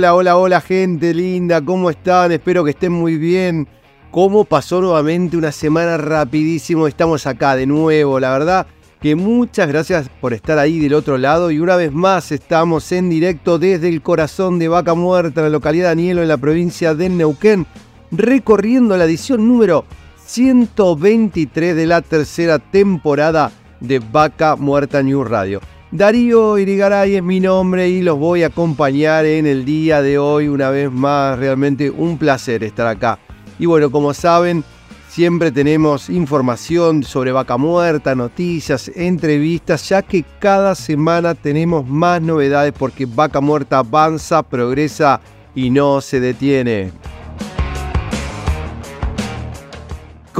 Hola, hola, hola gente linda, ¿cómo están? Espero que estén muy bien. ¿Cómo pasó nuevamente una semana rapidísimo? Estamos acá de nuevo, la verdad que muchas gracias por estar ahí del otro lado y una vez más estamos en directo desde el corazón de Vaca Muerta en la localidad de Anielo en la provincia de Neuquén, recorriendo la edición número 123 de la tercera temporada de Vaca Muerta News Radio. Darío Irigaray es mi nombre y los voy a acompañar en el día de hoy una vez más. Realmente un placer estar acá. Y bueno, como saben, siempre tenemos información sobre Vaca Muerta, noticias, entrevistas, ya que cada semana tenemos más novedades porque Vaca Muerta avanza, progresa y no se detiene.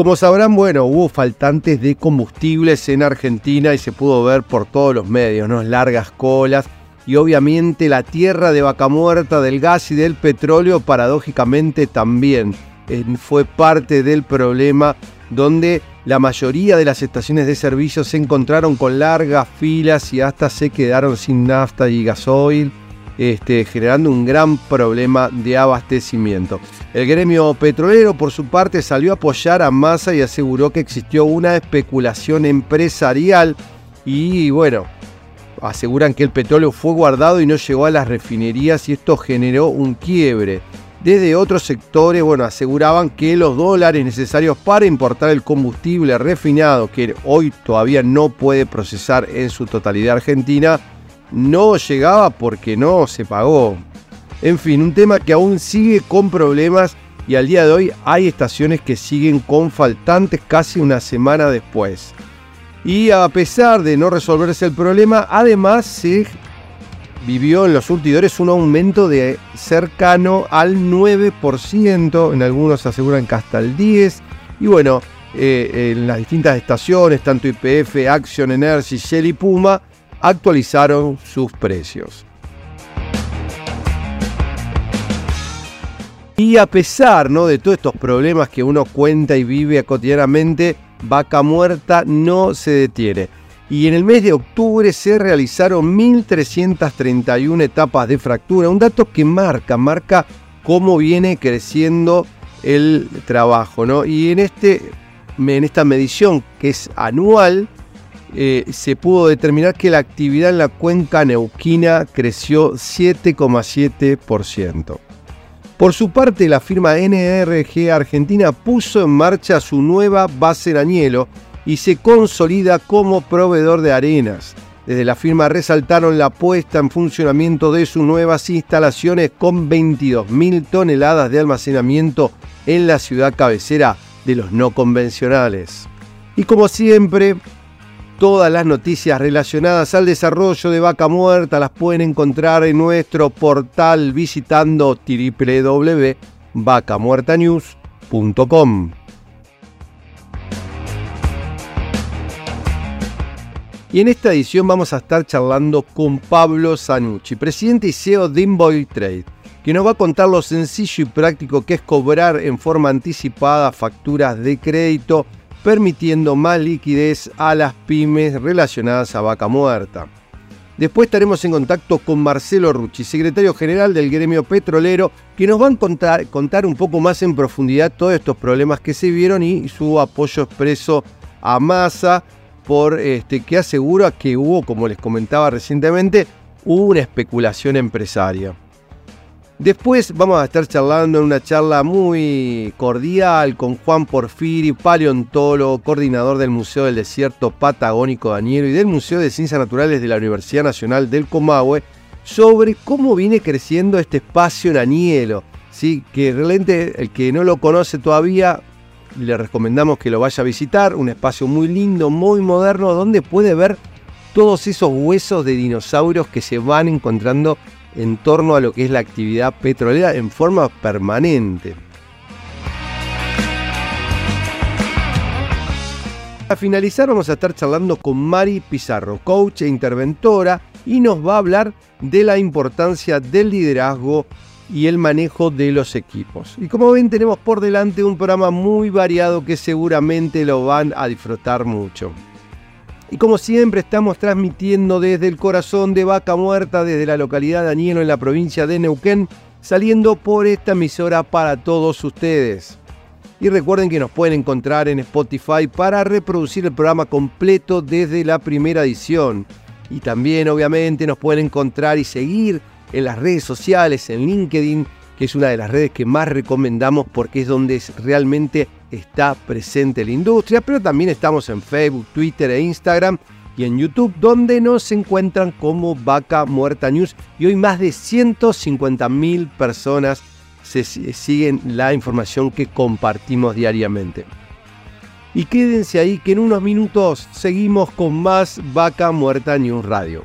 Como sabrán, bueno, hubo faltantes de combustibles en Argentina y se pudo ver por todos los medios, ¿no? Largas colas y obviamente la tierra de vaca muerta del gas y del petróleo paradójicamente también fue parte del problema donde la mayoría de las estaciones de servicio se encontraron con largas filas y hasta se quedaron sin nafta y gasoil este, generando un gran problema de abastecimiento. El gremio petrolero, por su parte, salió a apoyar a Massa y aseguró que existió una especulación empresarial y bueno, aseguran que el petróleo fue guardado y no llegó a las refinerías y esto generó un quiebre. Desde otros sectores, bueno, aseguraban que los dólares necesarios para importar el combustible refinado, que hoy todavía no puede procesar en su totalidad Argentina, no llegaba porque no se pagó. En fin, un tema que aún sigue con problemas y al día de hoy hay estaciones que siguen con faltantes casi una semana después. Y a pesar de no resolverse el problema, además se vivió en los surtidores un aumento de cercano al 9%, en algunos aseguran que hasta el 10%, y bueno, eh, en las distintas estaciones, tanto IPF, Action Energy, Shell y Puma, actualizaron sus precios. Y a pesar ¿no? de todos estos problemas que uno cuenta y vive cotidianamente, Vaca Muerta no se detiene. Y en el mes de octubre se realizaron 1.331 etapas de fractura, un dato que marca, marca cómo viene creciendo el trabajo. ¿no? Y en, este, en esta medición que es anual, eh, se pudo determinar que la actividad en la cuenca neuquina creció 7,7%. Por su parte, la firma NRG Argentina puso en marcha su nueva base en Añelo y se consolida como proveedor de arenas. Desde la firma resaltaron la puesta en funcionamiento de sus nuevas instalaciones con 22.000 toneladas de almacenamiento en la ciudad cabecera de los no convencionales. Y como siempre, Todas las noticias relacionadas al desarrollo de Vaca Muerta las pueden encontrar en nuestro portal visitando www.vacamuertanews.com. Y en esta edición vamos a estar charlando con Pablo Zanucci, presidente y CEO de Invoice Trade, que nos va a contar lo sencillo y práctico que es cobrar en forma anticipada facturas de crédito permitiendo más liquidez a las pymes relacionadas a vaca muerta. Después estaremos en contacto con Marcelo Rucci, secretario general del gremio petrolero, que nos va a contar, un poco más en profundidad todos estos problemas que se vieron y su apoyo expreso a Massa, por este, que asegura que hubo, como les comentaba recientemente, una especulación empresaria. Después vamos a estar charlando en una charla muy cordial con Juan Porfiri, paleontólogo, coordinador del Museo del Desierto Patagónico Danielo y del Museo de Ciencias Naturales de la Universidad Nacional del Comahue, sobre cómo viene creciendo este espacio en Anielo. ¿sí? Que realmente el que no lo conoce todavía, le recomendamos que lo vaya a visitar. Un espacio muy lindo, muy moderno, donde puede ver todos esos huesos de dinosaurios que se van encontrando en torno a lo que es la actividad petrolera en forma permanente. Para finalizar vamos a estar charlando con Mari Pizarro, coach e interventora, y nos va a hablar de la importancia del liderazgo y el manejo de los equipos. Y como ven tenemos por delante un programa muy variado que seguramente lo van a disfrutar mucho. Y como siempre estamos transmitiendo desde el corazón de Vaca Muerta, desde la localidad de Anielo en la provincia de Neuquén, saliendo por esta emisora para todos ustedes. Y recuerden que nos pueden encontrar en Spotify para reproducir el programa completo desde la primera edición. Y también obviamente nos pueden encontrar y seguir en las redes sociales, en LinkedIn, es una de las redes que más recomendamos porque es donde realmente está presente la industria, pero también estamos en Facebook, Twitter e Instagram y en YouTube, donde nos encuentran como Vaca Muerta News. Y hoy más de 150.000 personas se siguen la información que compartimos diariamente. Y quédense ahí que en unos minutos seguimos con más Vaca Muerta News Radio.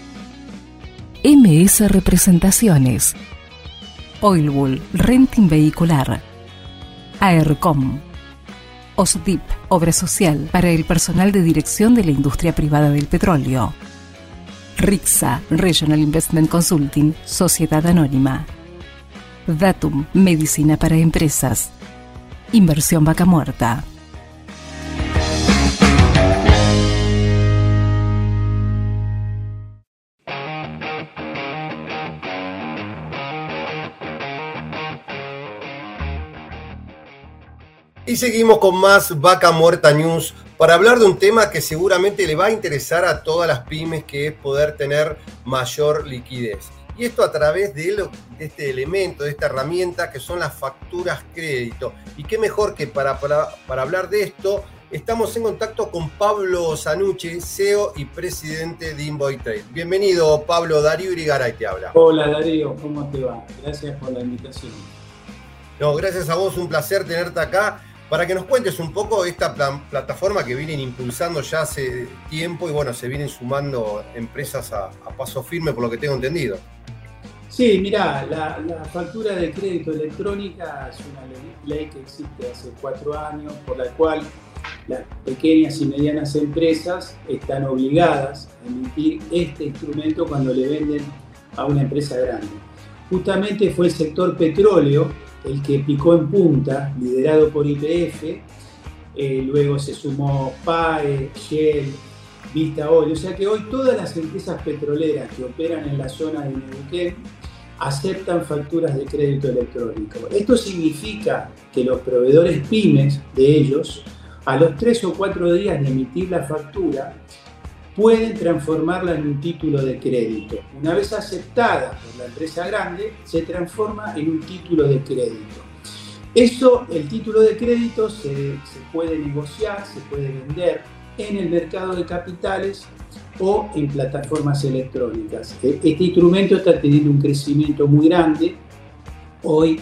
MS Representaciones. Oilbull Renting Vehicular. AERCOM. OSDIP, Obra Social para el personal de dirección de la industria privada del petróleo. RIXA, Regional Investment Consulting, Sociedad Anónima. Datum, Medicina para Empresas. Inversión Vaca Muerta. Y seguimos con más Vaca Muerta News para hablar de un tema que seguramente le va a interesar a todas las pymes, que es poder tener mayor liquidez. Y esto a través de, este elemento, de esta herramienta que son las facturas crédito. Y qué mejor que para, para, hablar de esto, estamos en contacto con Pablo Zanucci, CEO y presidente de Invoice Trade. Bienvenido Pablo, Darío Irigaray te habla. Hola Darío, ¿cómo te va? Gracias por la invitación. No, gracias a vos, un placer tenerte acá para que nos cuentes un poco esta plataforma que vienen impulsando ya hace tiempo y bueno, se vienen sumando empresas a, paso firme por lo que tengo entendido. Sí, mira, la, factura de crédito electrónica es una ley, que existe hace cuatro años por la cual las pequeñas y medianas empresas están obligadas a emitir este instrumento cuando le venden a una empresa grande. Justamente fue el sector petróleo el que picó en punta, liderado por IPF, eh, luego se sumó PAE, Shell, Vista o sea que hoy todas las empresas petroleras que operan en la zona de Neuquén aceptan facturas de crédito electrónico. Esto significa que los proveedores pymes de ellos, a los tres o cuatro días de emitir la factura, pueden transformarla en un título de crédito. Una vez aceptada por la empresa grande, se transforma en un título de crédito. Eso, el título de crédito se, puede negociar, se puede vender en el mercado de capitales o en plataformas electrónicas. E, este instrumento está teniendo un crecimiento muy grande. Hoy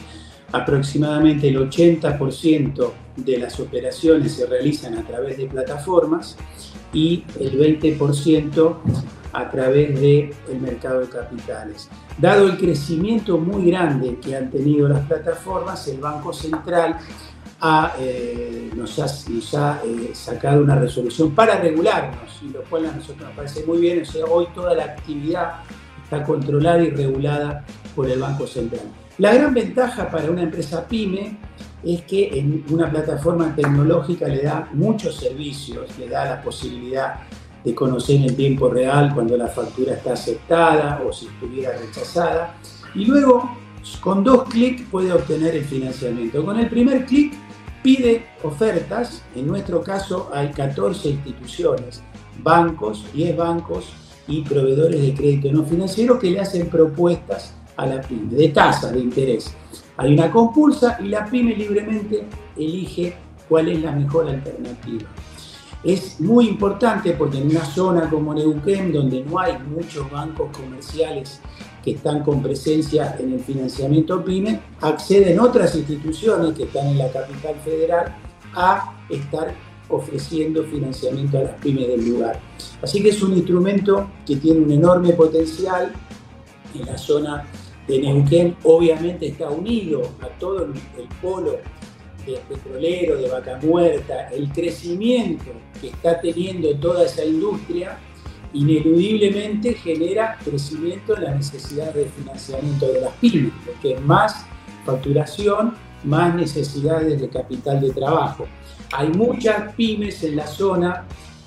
aproximadamente el 80% de las operaciones se realizan a través de plataformas y el 20% a través del mercado de capitales. Dado el crecimiento muy grande que han tenido las plataformas, el Banco Central eh, nos ha, eh, sacado una resolución para regularnos, y lo cual a nosotros nos parece muy bien. O sea, hoy toda la actividad está controlada y regulada por el Banco Central. La gran ventaja para una empresa pyme es que en una plataforma tecnológica le da muchos servicios, le da la posibilidad de conocer en tiempo real cuando la factura está aceptada o si estuviera rechazada. Y luego, con dos clics puede obtener el financiamiento. Con el primer clic pide ofertas, en nuestro caso hay 14 instituciones, bancos, 10 bancos y proveedores de crédito no financiero que le hacen propuestas a la pyme de tasa de interés. Hay una compulsa y la pyme libremente elige cuál es la mejor alternativa. Es muy importante porque en una zona como Neuquén, donde no hay muchos bancos comerciales que están con presencia en el financiamiento PYME, acceden otras instituciones que están en la capital federal a estar ofreciendo financiamiento a las pymes del lugar. Así que es un instrumento que tiene un enorme potencial en la zona de Neuquén. Obviamente está unido a todo el, polo petrolero, de vaca muerta, el crecimiento que está teniendo toda esa industria ineludiblemente genera crecimiento en la necesidad de financiamiento de las pymes, porque más facturación, más necesidades de capital de trabajo. Hay muchas pymes en la zona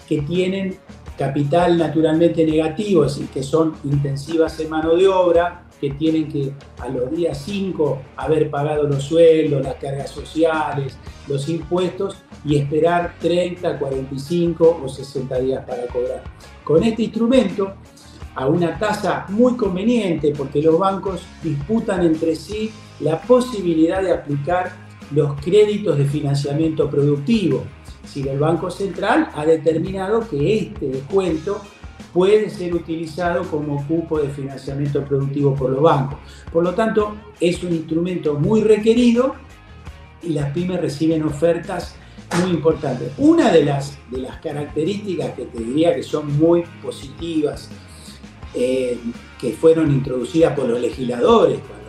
que tienen capital naturalmente negativo, es decir, que son intensivas en mano de obra, que tienen que a los días 5 haber pagado los sueldos, las cargas sociales, los impuestos y esperar 30, 45 o 60 días para cobrar. Con este instrumento, a una tasa muy conveniente, porque los bancos disputan entre sí la posibilidad de aplicar los créditos de financiamiento productivo. Si el Banco Central ha determinado que este descuento puede ser utilizado como cupo de financiamiento productivo por los bancos. Por lo tanto, es un instrumento muy requerido y las pymes reciben ofertas muy importantes. Una de las, de las características que te diría que son muy positivas, eh, que fueron introducidas por los legisladores cuando,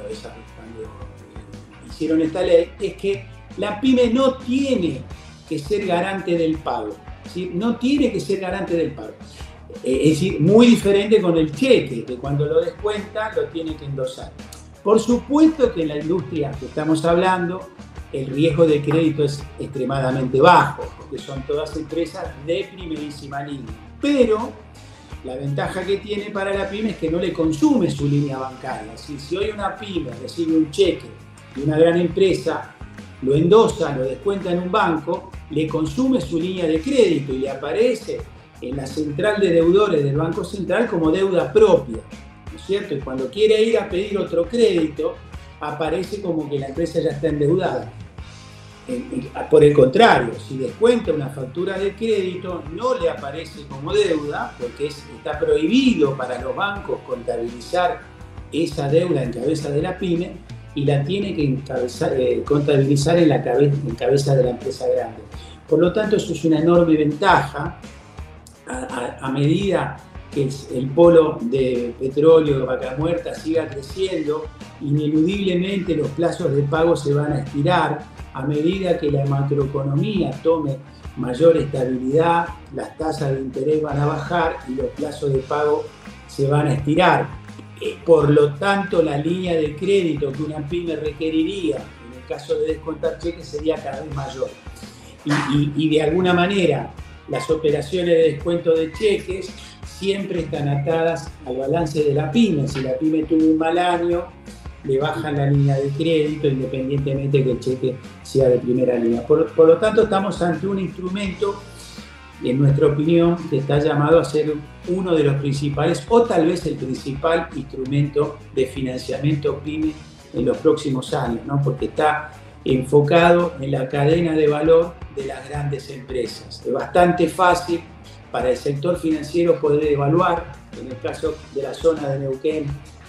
hicieron esta ley, es que la pyme no tiene que ser garante del pago. No tiene que ser garante del pago. Eh, es decir, muy diferente con el cheque, que cuando lo descuenta lo tiene que endosar. Por supuesto que en la industria que estamos hablando, el riesgo de crédito es extremadamente bajo, porque son todas empresas de primerísima línea. Pero la ventaja que tiene para la pyme es que no le consume su línea bancaria. Si, si hoy una pyme recibe un cheque de una gran empresa, lo endosa, lo descuenta en un banco, le consume su línea de crédito y le aparece en la central de deudores del Banco Central como deuda propia, ¿no es cierto? Y cuando quiere ir a pedir otro crédito, aparece como que la empresa ya está endeudada. Por el contrario, si descuenta una factura de crédito, no le aparece como deuda, porque está prohibido para los bancos contabilizar esa deuda en cabeza de la pyme y la tiene que eh, contabilizar en la en cabeza de la empresa grande. Por lo tanto, eso es una enorme ventaja a, medida que el polo de petróleo vaca muerta siga creciendo, ineludiblemente los plazos de pago se van a estirar, a medida que la macroeconomía tome mayor estabilidad, las tasas de interés van a bajar y los plazos de pago se van a estirar. Eh, por lo tanto, la línea de crédito que una pyme requeriría en el caso de descontar cheques sería cada vez mayor. y de alguna manera las operaciones de descuento de cheques siempre están atadas al balance de la pyme. Si la pyme tuvo un mal año, le bajan la línea de crédito independientemente que el cheque sea de primera línea. Por, lo tanto, estamos ante un instrumento, en nuestra opinión, que está llamado a ser uno de los principales o tal vez el principal instrumento de financiamiento pyme en los próximos años, ¿no? porque está enfocado en la cadena de valor de las grandes empresas. Es bastante fácil para el sector financiero poder evaluar, en el caso de la zona de Neuquén,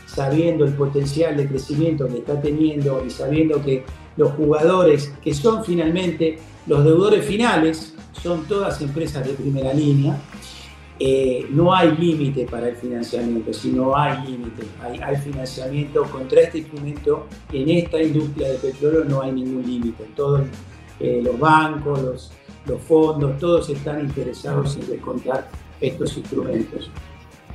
sabiendo el potencial de crecimiento que está teniendo y sabiendo que los jugadores que son finalmente los deudores finales son todas empresas de primera línea, eh, no hay límite para el financiamiento, si no hay límite, hay, financiamiento contra este instrumento, en esta industria de petróleo no hay ningún límite, todos eh, los bancos, los, los, fondos, todos están interesados en descontar estos instrumentos.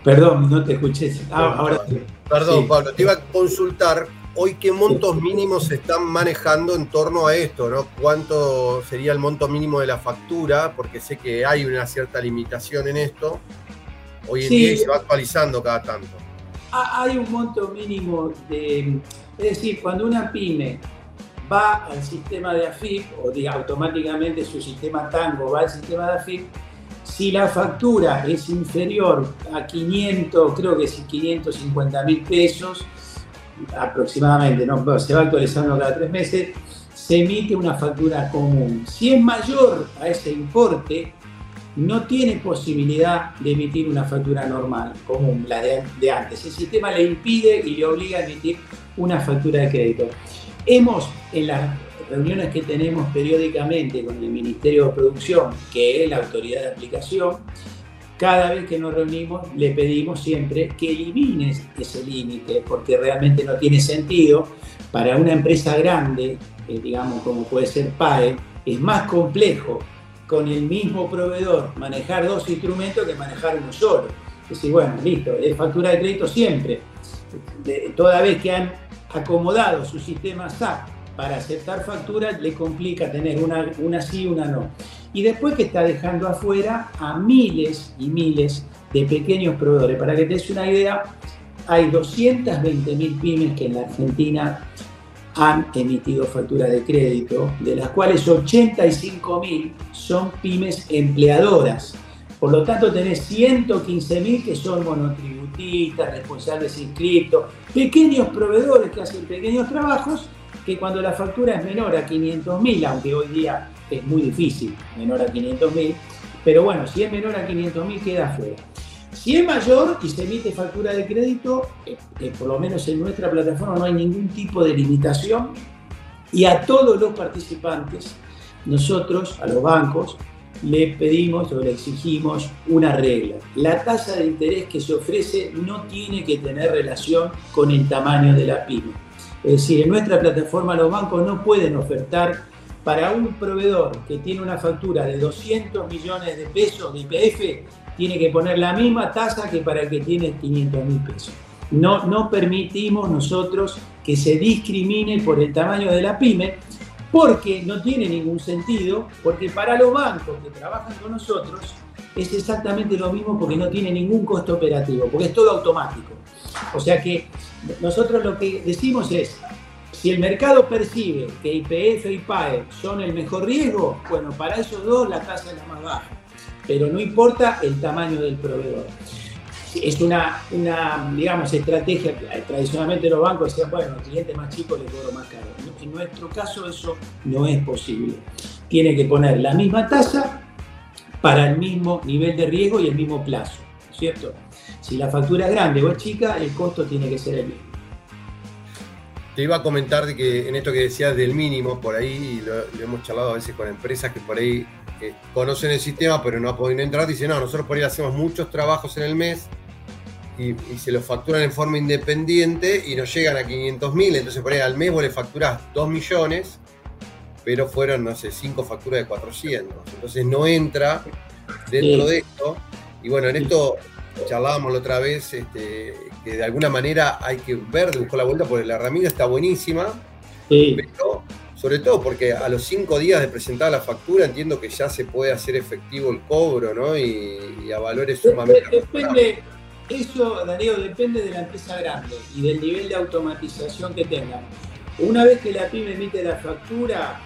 Perdón, no te escuché. Ah, ahora Perdón, Pablo, te iba a consultar hoy qué montos mínimos se están manejando en torno a esto, ¿no? ¿Cuánto sería el monto mínimo de la factura? Porque sé que hay una cierta limitación en esto. Hoy en día se va actualizando cada tanto. Hay un monto mínimo de... Es decir, cuando una pyme va al sistema de AFIP, o diga, automáticamente su sistema Tango va al sistema de AFIP, si la factura es inferior a 500, creo que es 550 mil pesos, aproximadamente, ¿no? se va actualizando cada tres meses, se emite una factura común. Si es mayor a ese importe, no tiene posibilidad de emitir una factura normal, común, la de, de, antes. El sistema le impide y le obliga a emitir una factura de crédito. Hemos, en las reuniones que tenemos periódicamente con el Ministerio de Producción, que es la autoridad de aplicación, cada vez que nos reunimos le pedimos siempre que elimines ese límite, porque realmente no tiene sentido. Para una empresa grande, eh, digamos como puede ser PAE, es más complejo con el mismo proveedor manejar dos instrumentos que manejar uno solo. Es decir, bueno, listo, es factura de crédito siempre. toda vez que han acomodado su sistema SAP para aceptar facturas, le complica tener una, una sí y una no y después que está dejando afuera a miles y miles de pequeños proveedores. Para que te des una idea, hay 220.000 pymes que en la Argentina han emitido facturas de crédito, de las cuales 85.000 son pymes empleadoras. Por lo tanto, tenés 115.000 que son monotributistas, responsables inscritos, pequeños proveedores que hacen pequeños trabajos, que cuando la factura es menor a 500.000, aunque hoy día es muy difícil, menor a 500 mil, pero bueno, si es menor a 500 mil queda fuera. Si es mayor y se emite factura de crédito, eh, eh, por lo menos en nuestra plataforma no hay ningún tipo de limitación y a todos los participantes, nosotros, a los bancos, le pedimos o le exigimos una regla. La tasa de interés que se ofrece no tiene que tener relación con el tamaño de la pyme. Es decir, en nuestra plataforma los bancos no pueden ofertar para un proveedor que tiene una factura de 200 millones de pesos de IPF, tiene que poner la misma tasa que para el que tiene 500 mil pesos. No, no permitimos nosotros que se discrimine por el tamaño de la pyme, porque no tiene ningún sentido, porque para los bancos que trabajan con nosotros es exactamente lo mismo porque no tiene ningún costo operativo, porque es todo automático. O sea que nosotros lo que decimos es, si el mercado percibe que IPF y PAE son el mejor riesgo, bueno, para esos dos la tasa es la más baja, pero no importa el tamaño del proveedor. Es una, una digamos, estrategia que tradicionalmente los bancos decían, bueno, al cliente más chico le cobro más caro. En nuestro caso eso no es posible. Tiene que poner la misma tasa para el mismo nivel de riesgo y el mismo plazo, ¿cierto? Si la factura es grande o es chica, el costo tiene que ser el mismo. Te iba a comentar de que en esto que decías del mínimo, por ahí lo, hemos charlado a veces con empresas que por ahí eh, conocen el sistema pero no pueden entrar, dicen, no, nosotros por ahí hacemos muchos trabajos en el mes y, se los facturan en forma independiente y nos llegan a 500 mil, entonces por ahí al mes vos le facturás 2 millones, pero fueron, no sé, 5 facturas de 400, entonces no entra dentro de esto. Y bueno, en esto charlábamos la otra vez, este, que de alguna manera hay que ver de buscar la vuelta, porque la herramienta está buenísima, pero sobre todo porque a los cinco días de presentar la factura entiendo que ya se puede hacer efectivo el cobro, ¿no? Y, a valores sumamente... Depende, eso, Darío, depende de la empresa grande y del nivel de automatización que tengan. Una vez que la pyme emite la factura,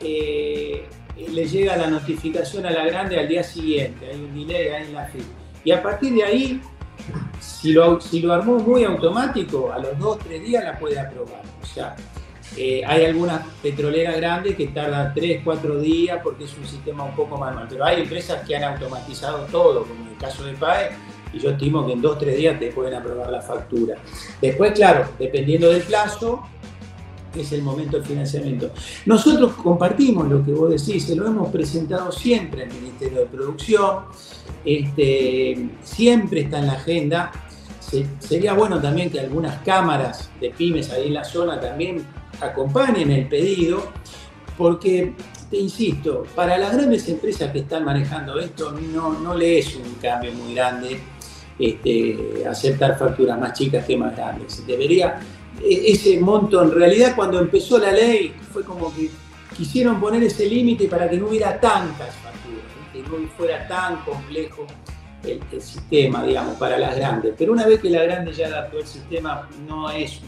eh, le llega la notificación a la grande al día siguiente, hay un delay ahí en la fila. Y a partir de ahí, si lo, si lo armó muy automático, a los dos, tres días la puede aprobar. O sea, eh, hay algunas petroleras grandes que tardan tres, cuatro días porque es un sistema un poco manual. Pero hay empresas que han automatizado todo, como en el caso de PAE, y yo estimo que en dos, tres días te pueden aprobar la factura. Después, claro, dependiendo del plazo, es el momento del financiamiento. Nosotros compartimos lo que vos decís, se lo hemos presentado siempre al Ministerio de Producción, este, siempre está en la agenda. sería bueno también que algunas cámaras de pymes ahí en la zona también acompañen el pedido, porque, te insisto, para las grandes empresas que están manejando esto no, no le es un cambio muy grande este, aceptar facturas más chicas que más grandes. Debería ese monto, en realidad cuando empezó la ley, fue como que quisieron poner ese límite para que no hubiera tantas facturas, que no fuera tan complejo el, sistema, digamos, para las grandes. Pero una vez que la grande ya adaptó el sistema, no es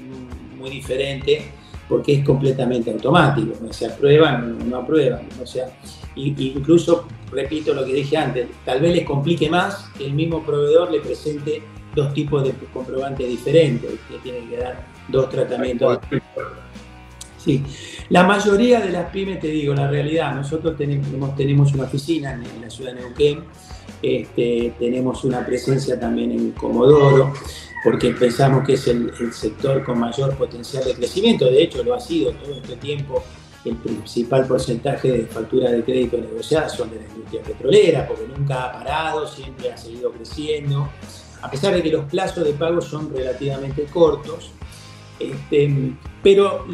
muy diferente porque es completamente automático, se aprueban no aprueban, o sea, incluso, repito lo que dije antes, tal vez les complique más que el mismo proveedor le presente dos tipos de comprobantes diferentes, que tienen que dar dos tratamientos. Sí, la mayoría de las pymes, te digo, la realidad, nosotros tenemos, tenemos una oficina en, la ciudad de Neuquén, este, tenemos una presencia también en Comodoro, porque pensamos que es el, sector con mayor potencial de crecimiento, de hecho lo ha sido todo este tiempo, el principal porcentaje de facturas de crédito negociadas son de la industria petrolera, porque nunca ha parado, siempre ha seguido creciendo, a pesar de que los plazos de pago son relativamente cortos, este, pero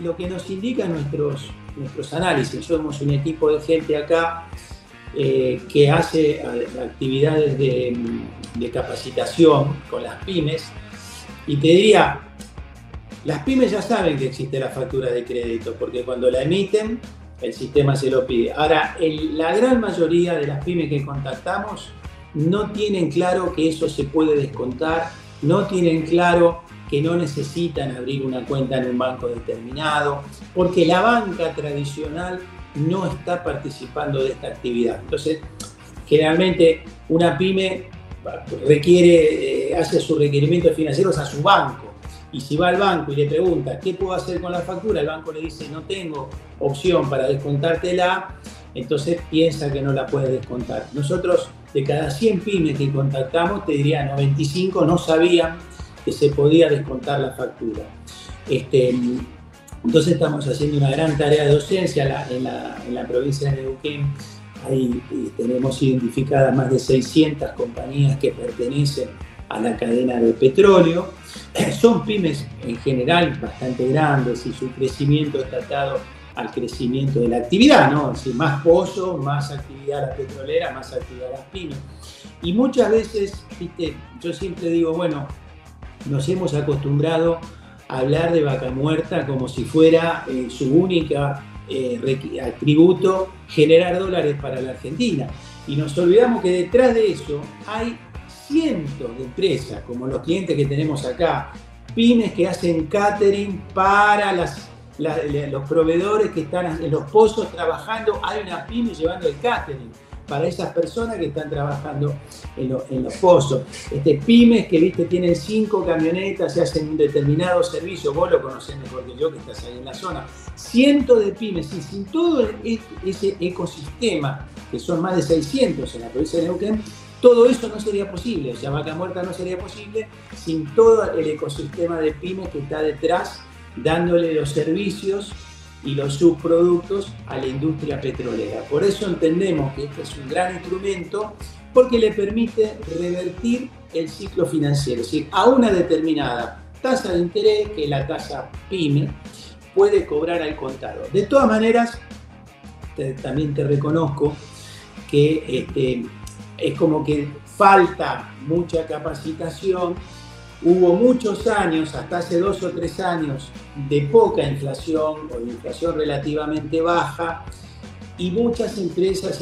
lo que nos indican nuestros, nuestros análisis, somos un equipo de gente acá eh, que hace actividades de, capacitación con las pymes. Y te diría, las pymes ya saben que existe la factura de crédito, porque cuando la emiten, el sistema se lo pide. Ahora, la gran mayoría de las pymes que contactamos no tienen claro que eso se puede descontar, no tienen claro que no necesitan abrir una cuenta en un banco determinado, porque la banca tradicional no está participando de esta actividad. Entonces, generalmente una pyme requiere, eh, hace sus requerimientos financieros a su banco. Y si va al banco y le pregunta, ¿qué puedo hacer con la factura? El banco le dice, no tengo opción para descontártela, entonces piensa que no la puede descontar. Nosotros, de cada 100 pymes que contactamos, te diría 95 no sabían que se podía descontar la factura. Este, entonces estamos haciendo una gran tarea de docencia en la, provincia de Neuquén. Ahí eh, tenemos identificadas más de 600 compañías que pertenecen a la cadena de petróleo. Son pymes en general bastante grandes y su crecimiento está atado al crecimiento de la actividad, ¿no? Es decir, más pozo, más actividad la petrolera, más actividad las pymes. Y muchas veces, viste, yo siempre digo, bueno, nos hemos acostumbrado hablar de vaca muerta como si fuera eh, su única eh, atributo generar dólares para la Argentina. Y nos olvidamos que detrás de eso hay cientos de empresas, como los clientes que tenemos acá, pymes que hacen catering para los proveedores que están en los pozos trabajando, hay una pyme llevando el catering para esas personas que están trabajando en, los pozos. Este, pymes que viste tienen cinco camionetas y hacen un determinado servicio, vos lo conocés mejor que yo que estás ahí en la zona. Cientos de pymes y sin todo ese ecosistema, que son más de 600 en la provincia de Neuquén, todo eso no sería posible, o sea, Vaca Muerta no sería posible sin todo el ecosistema de pymes que está detrás dándole los servicios y los subproductos a la industria petrolera. Por eso entendemos que este es un gran instrumento porque le permite revertir el ciclo financiero, es decir, a una determinada tasa de interés, que la tasa PYME, puede cobrar al contado. De todas maneras, también te reconozco que este, es como que falta mucha capacitación Hubo muchos años, hasta hace dos o tres años, de poca inflación o de inflación relativamente baja y muchas empresas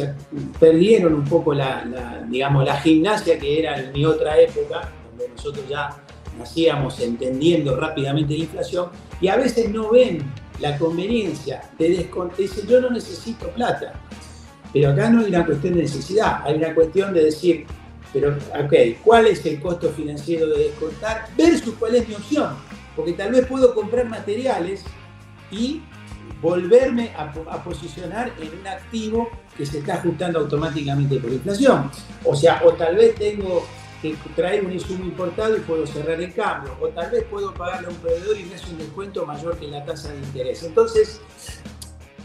perdieron un poco la, digamos, la gimnasia que era en mi otra época, donde nosotros ya nacíamos entendiendo rápidamente la inflación y a veces no ven la conveniencia de descontar. Dicen, yo no necesito plata. Pero acá no hay una cuestión de necesidad, hay una cuestión de decir, pero, ok, ¿cuál es el costo financiero de descontar versus cuál es mi opción? Porque tal vez puedo comprar materiales y volverme a, posicionar en un activo que se está ajustando automáticamente por inflación. O sea, o tal vez tengo que traer un insumo importado y puedo cerrar el cambio, o tal vez puedo pagarle a un proveedor y me hace un descuento mayor que la tasa de interés. Entonces,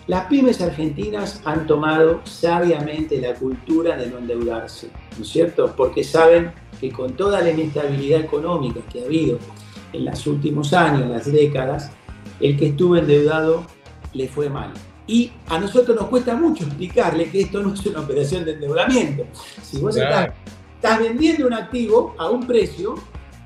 las pymes argentinas han tomado sabiamente la cultura de no endeudarse, ¿no es cierto? Porque saben que con toda la inestabilidad económica que ha habido en los últimos años, en las décadas, el que estuvo endeudado le fue mal. Y a nosotros nos cuesta mucho explicarle que esto no es una operación de endeudamiento. Si vos estás, vendiendo un activo a un precio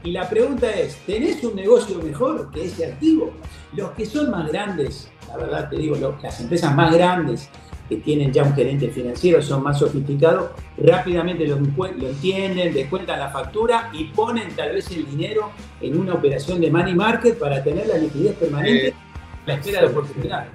Y la pregunta es, ¿tenés un negocio mejor que ese activo? Los que son más grandes, la verdad te digo, las empresas más grandes que tienen ya un gerente financiero, son más sofisticados, rápidamente lo, lo, entienden, descuentan la factura y ponen tal vez el dinero en una operación de money market para tener la liquidez permanente eh, la espera de oportunidad.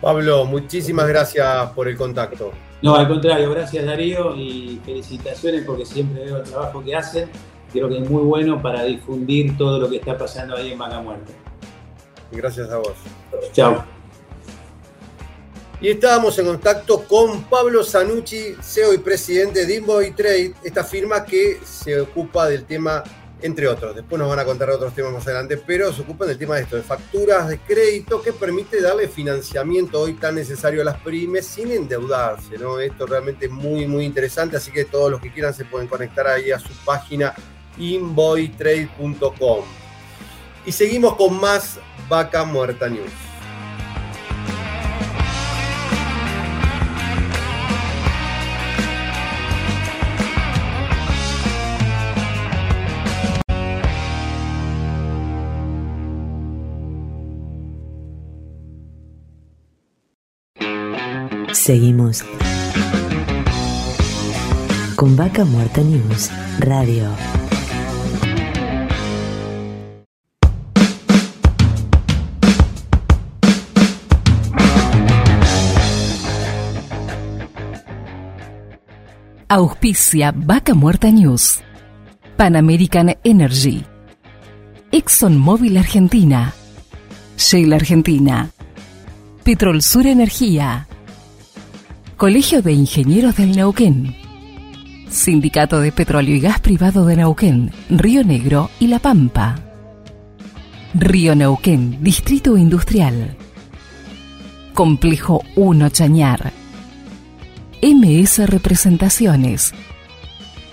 Pablo, muchísimas gracias por el contacto. No, al contrario, gracias Darío y felicitaciones porque siempre veo el trabajo que hacen. Creo que es muy bueno para difundir todo lo que está pasando ahí en Vaca Muerte. Gracias a vos. Chao. Y estábamos en contacto con Pablo Zanucci, CEO y presidente de Invoice Trade, esta firma que se ocupa del tema, entre otros, después nos van a contar otros temas más adelante, pero se ocupa del tema de esto, de facturas de crédito que permite darle financiamiento hoy tan necesario a las pymes sin endeudarse, ¿no? Esto realmente es muy, muy interesante, así que todos los que quieran se pueden conectar ahí a su página invoitrade.com. Y seguimos con más Vaca Muerta News. Seguimos con Vaca Muerta News Radio. Auspicia Vaca Muerta News. Pan American Energy. ExxonMobil Argentina. Shell Argentina. Petrol Sur Energía. Colegio de Ingenieros del Neuquén. Sindicato de Petróleo y Gas Privado de Neuquén, Río Negro y La Pampa. Río Neuquén, Distrito Industrial. Complejo 1 Chañar. MS Representaciones.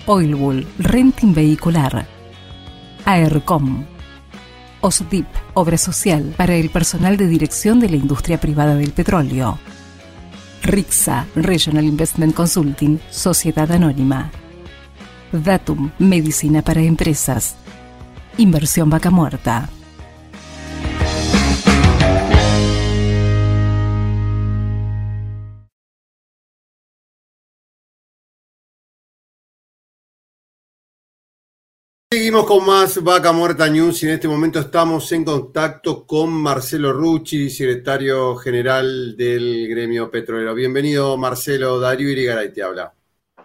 Oilbull Renting Vehicular. AERCOM. OSDIP, Obra Social para el personal de dirección de la industria privada del petróleo. RIXA, Regional Investment Consulting, Sociedad Anónima. Datum, Medicina para Empresas. Inversión Vaca Muerta. Seguimos con más Vaca Muerta News y en este momento estamos en contacto con Marcelo Rucci, secretario general del gremio petrolero. Bienvenido Marcelo, Darío Irigaray te habla.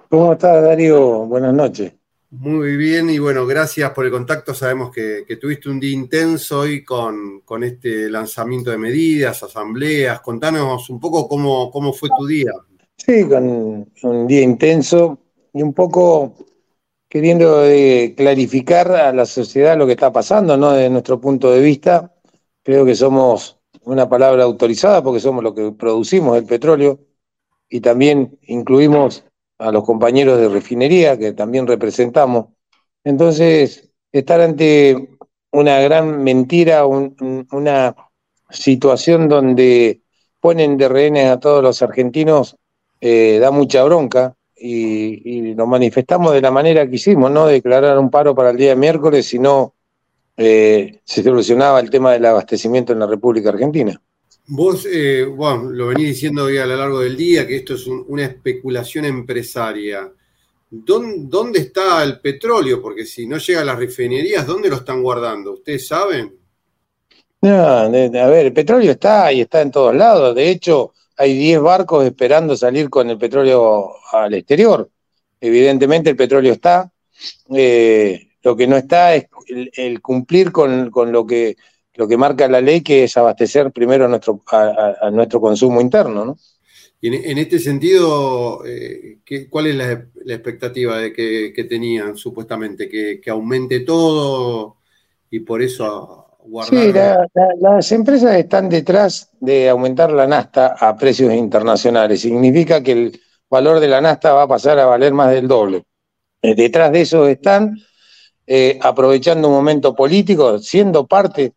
¿Cómo estás Darío? Buenas noches. Muy bien y bueno, gracias por el contacto. Sabemos que, tuviste un día intenso hoy con, con, este lanzamiento de medidas, asambleas. Contanos un poco cómo, cómo fue tu día. Sí, con un día intenso y un poco queriendo eh, clarificar a la sociedad lo que está pasando, ¿no? Desde nuestro punto de vista, creo que somos una palabra autorizada porque somos lo que producimos el petróleo y también incluimos a los compañeros de refinería que también representamos. Entonces, estar ante una gran mentira, una situación donde ponen de rehenes a todos los argentinos, eh, da mucha bronca y, nos manifestamos de la manera que hicimos, no declarar un paro para el día de miércoles, sino eh, se solucionaba el tema del abastecimiento en la República Argentina. Vos, eh, bueno, lo venís diciendo hoy a lo largo del día, que esto es una especulación empresaria. ¿Dónde, está el petróleo? Porque si no llega a las refinerías, ¿dónde lo están guardando? ¿Ustedes saben? No, a ver, el petróleo está y está en todos lados. De hecho, hay 10 barcos esperando salir con el petróleo al exterior. Evidentemente el petróleo está. Eh, lo que no está es el, cumplir con, lo, que, lo que marca la ley, que es abastecer primero a nuestro, a, nuestro consumo interno. ¿no? Y en, este sentido, eh, ¿cuál es la, expectativa de que, tenían supuestamente? ¿Que, ¿Que, aumente todo y por eso Sí, las empresas están detrás de aumentar la nasta a precios internacionales. Significa que el valor de la nasta va a pasar a valer más del doble. Eh, detrás de eso están eh, aprovechando un momento político, siendo parte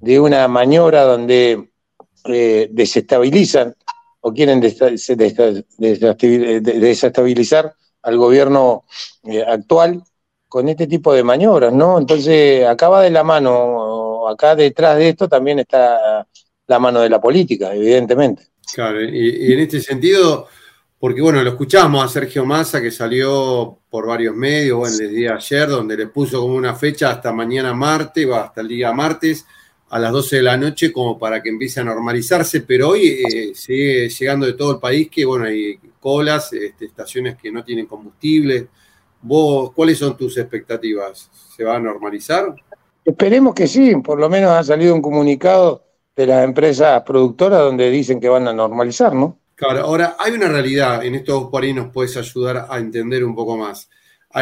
de una maniobra donde eh, desestabilizan o quieren desestabilizar al gobierno actual con este tipo de maniobras, ¿no? Entonces, acá va de la mano, acá detrás de esto también está la mano de la política, evidentemente. Claro, y, en este sentido, porque bueno, lo escuchamos a Sergio Massa que salió por varios medios, bueno, desde ayer, donde le puso como una fecha hasta mañana martes, hasta el día martes, a las 12 de la noche, como para que empiece a normalizarse, pero hoy eh, sigue llegando de todo el país que, bueno, hay colas, este, estaciones que no tienen combustible, ¿Vos cuáles son tus expectativas? ¿Se va a normalizar? Esperemos que sí, por lo menos ha salido un comunicado de las empresas productoras donde dicen que van a normalizar, ¿no? Claro, ahora hay una realidad, en esto por ahí nos puedes ayudar a entender un poco más.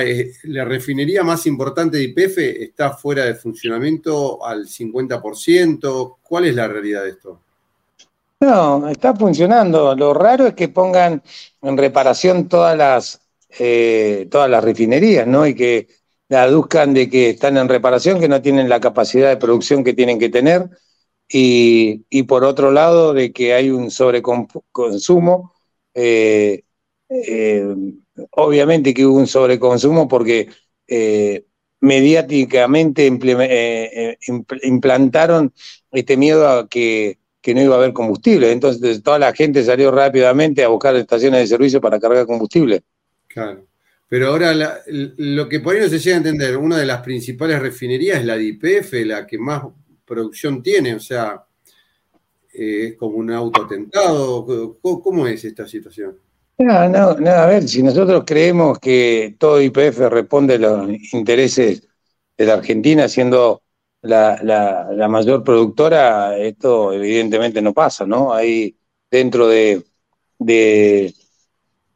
Eh, la refinería más importante de IPF está fuera de funcionamiento al 50%. ¿Cuál es la realidad de esto? No, está funcionando. Lo raro es que pongan en reparación todas las eh, todas las refinerías, ¿no? Y que aduzcan de que están en reparación, que no tienen la capacidad de producción que tienen que tener, y, por otro lado, de que hay un sobreconsumo. Eh, eh, obviamente que hubo un sobreconsumo porque mediáticamente implantaron este miedo a que, que, no iba a haber combustible. Entonces toda la gente salió rápidamente a buscar estaciones de servicio para cargar combustible. Claro. Pero ahora lo que por ahí no se llega a entender, una de las principales refinerías es la de IPF, la que más producción tiene, o sea, eh, es como un autoatentado. ¿Cómo, ¿Cómo, es esta situación? No, no, a ver, si nosotros creemos que todo IPF responde a los intereses de la Argentina siendo la, mayor productora, esto evidentemente no pasa, ¿no? Hay dentro de, de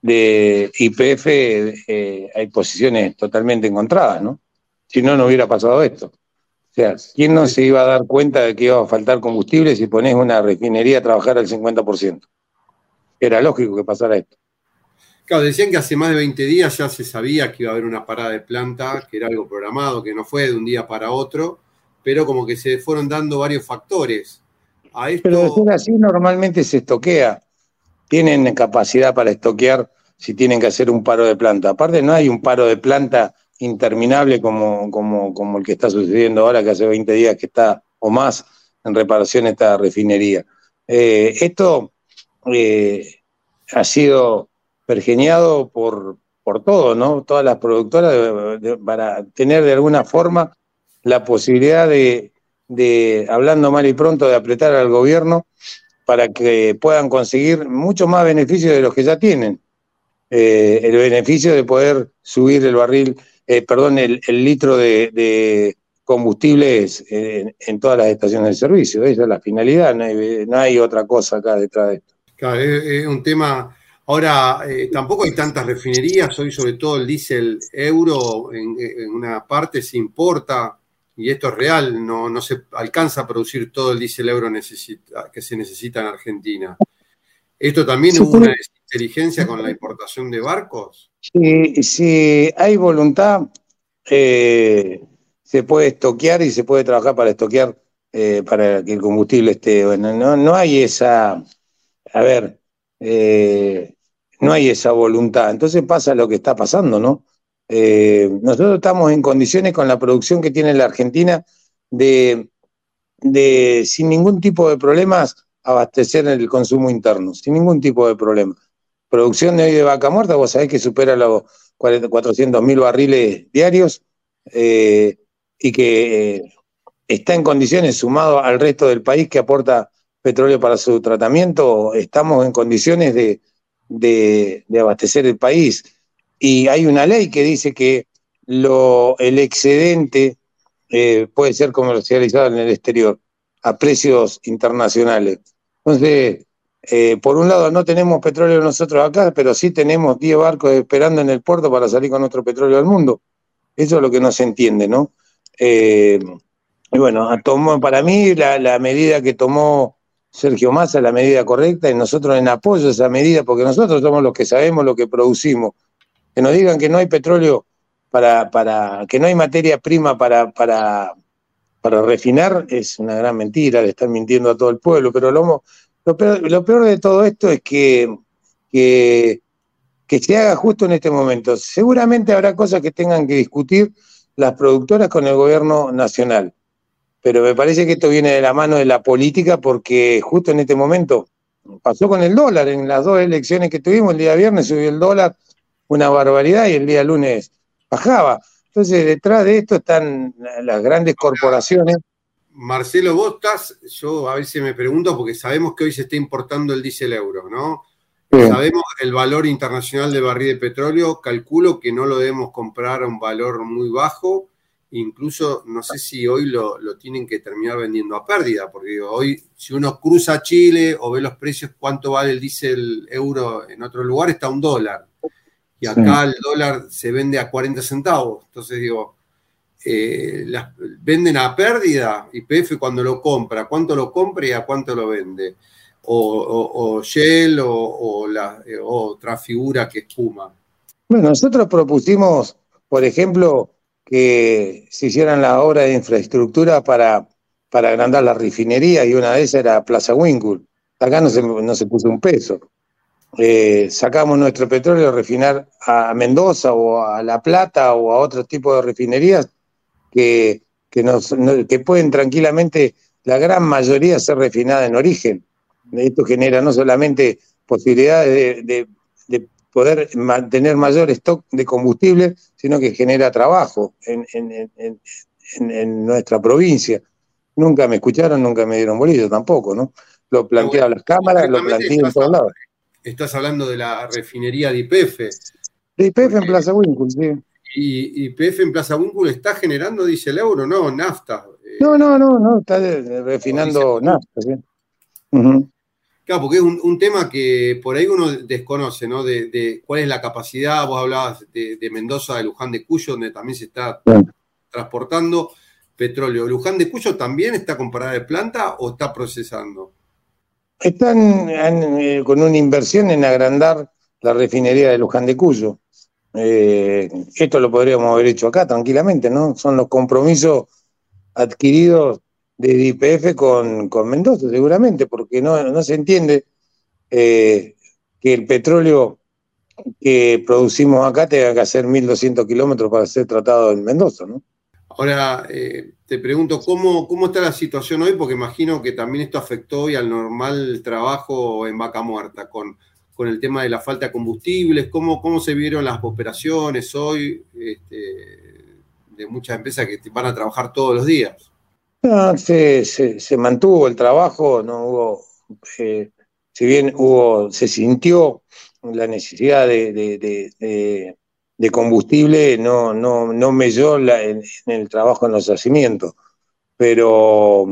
de IPF eh, hay posiciones totalmente encontradas, ¿no? Si no, no hubiera pasado esto. O sea, ¿quién no se iba a dar cuenta de que iba a faltar combustible si pones una refinería a trabajar al 50%? Era lógico que pasara esto. Claro, decían que hace más de 20 días ya se sabía que iba a haber una parada de planta, que era algo programado, que no fue de un día para otro, pero como que se fueron dando varios factores. A Pero de ser así normalmente se estoquea. Tienen capacidad para estoquear si tienen que hacer un paro de planta. Aparte, no hay un paro de planta interminable como, como, como el que está sucediendo ahora, que hace 20 días que está o más en reparación esta refinería. Eh, esto eh, ha sido pergeñado por, por todo, ¿no? Todas las productoras para tener de alguna forma la posibilidad de, de, hablando mal y pronto, de apretar al gobierno para que puedan conseguir mucho más beneficios de los que ya tienen. Eh, el beneficio de poder subir el barril, eh, perdón, el, litro de, de combustible en, todas las estaciones de servicio. Esa es la finalidad, no hay, otra cosa acá detrás de esto. Claro, es, un tema. Ahora, eh, tampoco hay tantas refinerías, hoy sobre todo el diésel euro en, una parte se importa, y esto es real, no se alcanza a producir todo el diésel euro que se necesita en Argentina. ¿Esto también hubo una inteligencia con la importación de barcos? Sí, si hay voluntad, eh, se puede estoquear y se puede trabajar para estoquear eh, para que el combustible esté. Bueno, no, no hay esa, a ver, eh, no hay esa voluntad. Entonces pasa lo que está pasando, ¿no? nosotros estamos en condiciones con la producción que tiene la Argentina de, de sin ningún tipo de problemas abastecer el consumo interno, sin ningún tipo de problema producción de hoy de vaca muerta, vos sabés que supera los 400 mil barriles diarios eh, y que eh, está en condiciones, sumado al resto del país que aporta petróleo para su tratamiento, estamos en condiciones de, abastecer el país. Y hay una ley que dice que lo, el excedente eh, puede ser comercializado en el exterior a precios internacionales. Entonces, eh, por un lado, no tenemos petróleo nosotros acá, pero sí tenemos 10 barcos esperando en el puerto para salir con nuestro petróleo al mundo. Eso es lo que no se entiende, ¿no? Eh, y bueno, tomó, para mí la, medida que tomó Sergio Massa es la medida correcta y nosotros en apoyo a esa medida, porque nosotros somos los que sabemos lo que producimos. Que nos digan que no hay petróleo para, para que no hay materia prima para, para, para refinar es una gran mentira, le están mintiendo a todo el pueblo, pero lo, lo peor, de todo esto es que, que, se haga justo en este momento. Seguramente habrá cosas que tengan que discutir, las productoras con el gobierno nacional. Pero me parece que esto viene de la mano de la política porque justo en este momento pasó con el dólar. En las dos elecciones que tuvimos, el día viernes subió el dólar una barbaridad y el día lunes bajaba. Entonces, detrás de esto están las grandes corporaciones. Marcelo, vos estás, yo a veces me pregunto, porque sabemos que hoy se está importando el diésel euro, ¿no? Sabemos el valor internacional del barril de petróleo, calculo que no lo debemos comprar a un valor muy bajo, incluso no sé si hoy lo, tienen que terminar vendiendo a pérdida, porque hoy si uno cruza Chile o ve los precios, cuánto vale el diésel euro en otro lugar, está un dólar. Y acá el dólar se vende a 40 centavos. Entonces digo, eh, las, venden a pérdida y PF cuando lo compra, cuánto lo compra y a cuánto lo vende o, Shell o, la, eh, otra figura que espuma? Bueno, nosotros propusimos, por ejemplo, que se hicieran las obras de infraestructura para, para agrandar la refinería y una de esas era Plaza Winkle. Acá no se, no se puso un peso. Eh, sacamos nuestro petróleo a refinar a Mendoza o a La Plata o a otro tipo de refinerías que, que, nos, que pueden tranquilamente, la gran mayoría, ser refinada en origen. Esto genera no solamente posibilidades de, poder mantener mayor stock de combustible, sino que genera trabajo en, nuestra provincia. Nunca me escucharon, nunca me dieron bolillo tampoco, ¿no? Lo planteaba las cámaras, lo planteé en todos lados. Estás hablando de la refinería de IPF. De IPF en Plaza Winkle, sí. Y IPF en Plaza Winkle está generando, dice el euro, no, nafta. No, no, no, no, está refinando nafta, sí. Claro, porque es un, tema que por ahí uno desconoce, ¿no? De, cuál es la capacidad, vos hablabas de, Mendoza, de Luján de Cuyo, donde también se está transportando petróleo. ¿Luján de Cuyo también está con parada de planta o está procesando? Están eh, con una inversión en agrandar la refinería de Luján de Cuyo. Eh, esto lo podríamos haber hecho acá tranquilamente, ¿no? Son los compromisos adquiridos de IPF con, Mendoza, seguramente, porque no, no se entiende eh, que el petróleo que producimos acá tenga que hacer 1.200 kilómetros para ser tratado en Mendoza, ¿no? Ahora, eh, te pregunto, ¿cómo, ¿cómo está la situación hoy? Porque imagino que también esto afectó hoy al normal trabajo en Vaca Muerta, con, con el tema de la falta de combustibles, ¿cómo, cómo se vieron las operaciones hoy este, de muchas empresas que van a trabajar todos los días? se, se, mantuvo el trabajo, no hubo, eh, si bien hubo, se sintió la necesidad de, combustible, no, no, no melló en, el trabajo en los yacimientos, pero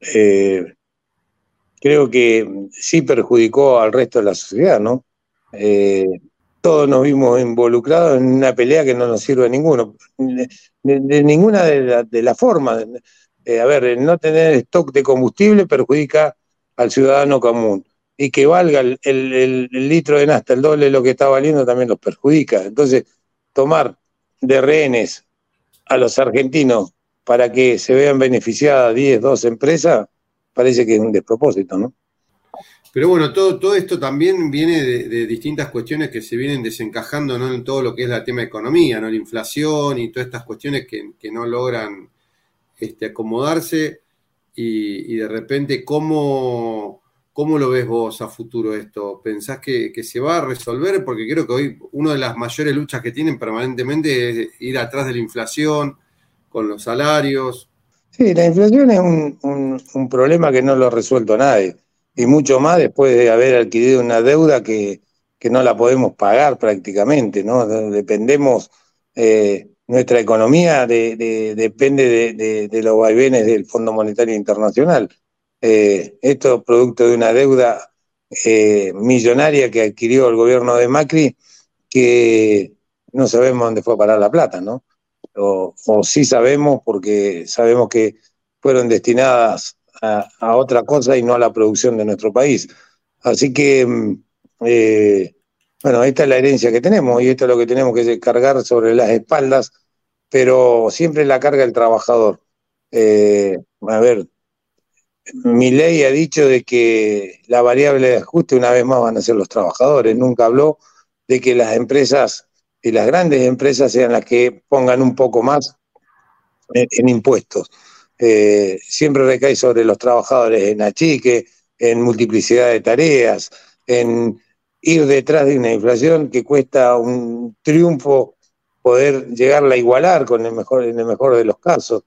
eh, creo que sí perjudicó al resto de la sociedad, ¿no? Eh, todos nos vimos involucrados en una pelea que no nos sirve a ninguno, de, ninguna de las formas. Eh, a ver, el no tener stock de combustible perjudica al ciudadano común. Y que valga el, litro de nafta el doble de lo que está valiendo también los perjudica. Entonces, tomar de rehenes a los argentinos para que se vean beneficiadas 10, 12 empresas, parece que es un despropósito, ¿no? Pero bueno, todo, todo esto también viene de, distintas cuestiones que se vienen desencajando en todo lo que es el tema de economía, ¿no? la inflación y todas estas cuestiones que, que no logran este, acomodarse y, de repente, ¿cómo, ¿cómo lo ves vos a futuro esto? ¿Pensás que, se va a resolver? Porque creo que hoy una de las mayores luchas que tienen permanentemente es ir atrás de la inflación, con los salarios. Sí, la inflación es un, problema que no lo ha resuelto nadie, y mucho más después de haber adquirido una deuda que, no la podemos pagar prácticamente, ¿no? Dependemos eh, nuestra economía depende de, los vaivenes del Fondo Monetario Internacional. Eh, esto es producto de una deuda eh, millonaria que adquirió el gobierno de Macri, que no sabemos dónde fue a parar la plata, ¿no? O, sí sabemos porque sabemos que fueron destinadas a, otra cosa y no a la producción de nuestro país. Así que mm, eh, bueno, esta es la herencia que tenemos y esto es lo que tenemos que cargar sobre las espaldas, pero siempre la carga el trabajador. Eh, a ver, mi ley ha dicho de que la variable de ajuste una vez más van a ser los trabajadores, nunca habló de que las empresas y las grandes empresas sean las que pongan un poco más en, impuestos. Eh, siempre recae sobre los trabajadores en achique, en multiplicidad de tareas, en ir detrás de una inflación que cuesta un triunfo poder llegarla a igualar con el mejor, en el mejor de los casos.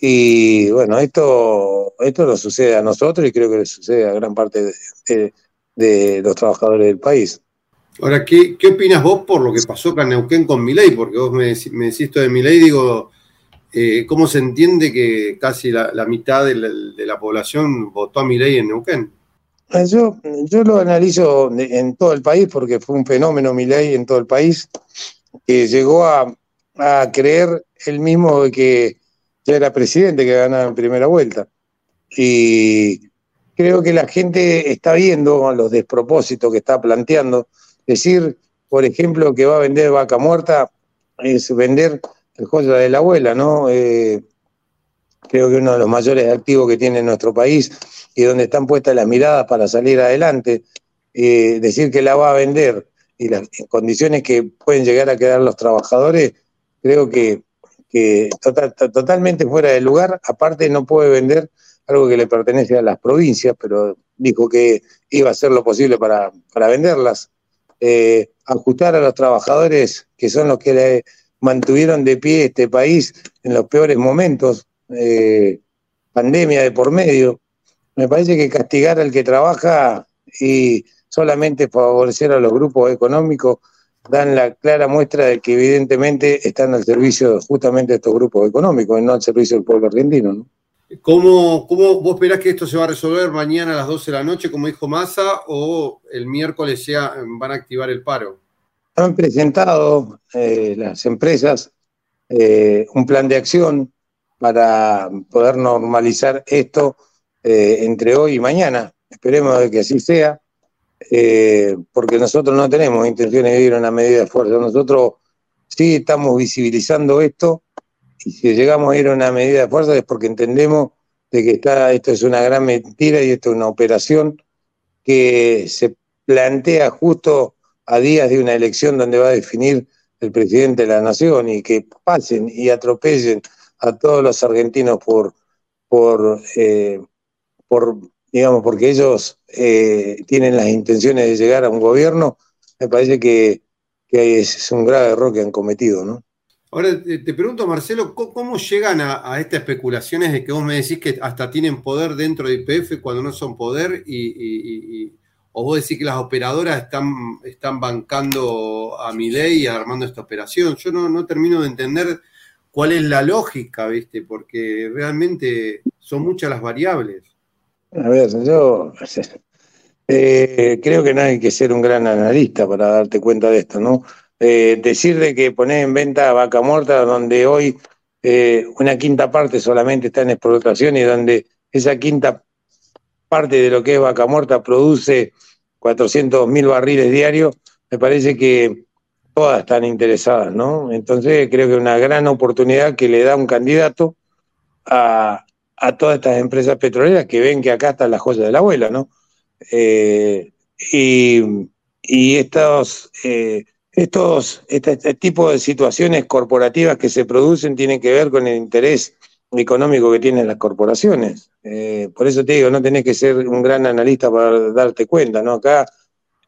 Y bueno, esto, esto nos sucede a nosotros y creo que le sucede a gran parte de, los trabajadores del país. Ahora, ¿qué, ¿qué, opinas vos por lo que pasó acá en Neuquén con Milei? Porque vos me, me decís esto de Milei, digo, eh, ¿cómo se entiende que casi la, mitad de la, población votó a Milei en Neuquén? Eh, yo, yo lo analizo en todo el país porque fue un fenómeno Milei en todo el país que llegó a, a creer él mismo que ya era presidente, que ganaba en primera vuelta. Y creo que la gente está viendo los despropósitos que está planteando. Decir, por ejemplo, que va a vender vaca muerta es vender el joya de la abuela, ¿no? Eh, creo que uno de los mayores activos que tiene nuestro país y donde están puestas las miradas para salir adelante. Eh, decir que la va a vender y las condiciones que pueden llegar a quedar los trabajadores, creo que que totalmente fuera de lugar, aparte no puede vender algo que le pertenece a las provincias, pero dijo que iba a hacer lo posible para, venderlas. Eh, ajustar a los trabajadores que son los que mantuvieron de pie este país en los peores momentos, eh, pandemia de por medio. Me parece que castigar al que trabaja y solamente favorecer a los grupos económicos dan la clara muestra de que evidentemente están al servicio justamente de estos grupos económicos y no al servicio del pueblo argentino. ¿no? ¿Cómo, ¿Cómo, vos esperás que esto se va a resolver mañana a las 12 de la noche, como dijo Massa, o el miércoles ya van a activar el paro? Han presentado eh, las empresas eh, un plan de acción para poder normalizar esto eh, entre hoy y mañana. Esperemos que así sea. Eh, porque nosotros no tenemos intenciones de ir a una medida de fuerza. Nosotros sí estamos visibilizando esto y si llegamos a ir a una medida de fuerza es porque entendemos de que está, esto es una gran mentira y esto es una operación que se plantea justo a días de una elección donde va a definir el presidente de la nación y que pasen y atropellen a todos los argentinos por, por, eh, por digamos, porque ellos eh, tienen las intenciones de llegar a un gobierno, me parece que, es un grave error que han cometido, ¿no? Ahora te pregunto, Marcelo, ¿cómo llegan a, estas especulaciones de que vos me decís que hasta tienen poder dentro de IPF cuando no son poder? Y, ¿O vos decís que las operadoras están, están bancando a mi ley y armando esta operación? Yo no, no termino de entender cuál es la lógica, ¿viste? Porque realmente son muchas las variables. A ver, yo eh, creo que no hay que ser un gran analista para darte cuenta de esto, ¿no? Eh, decir de que poner en venta vaca muerta donde hoy eh, una quinta parte solamente está en explotación y donde esa quinta parte de lo que es vaca muerta produce 400 mil barriles diarios, me parece que todas están interesadas, ¿no? Entonces creo que es una gran oportunidad que le da un candidato a, a todas estas empresas petroleras que ven que acá está la joya de la abuela, ¿no? Eh, y, estos, eh, estos, este, este, tipo de situaciones corporativas que se producen tienen que ver con el interés económico que tienen las corporaciones. Eh, por eso te digo, no tenés que ser un gran analista para darte cuenta, ¿no? Acá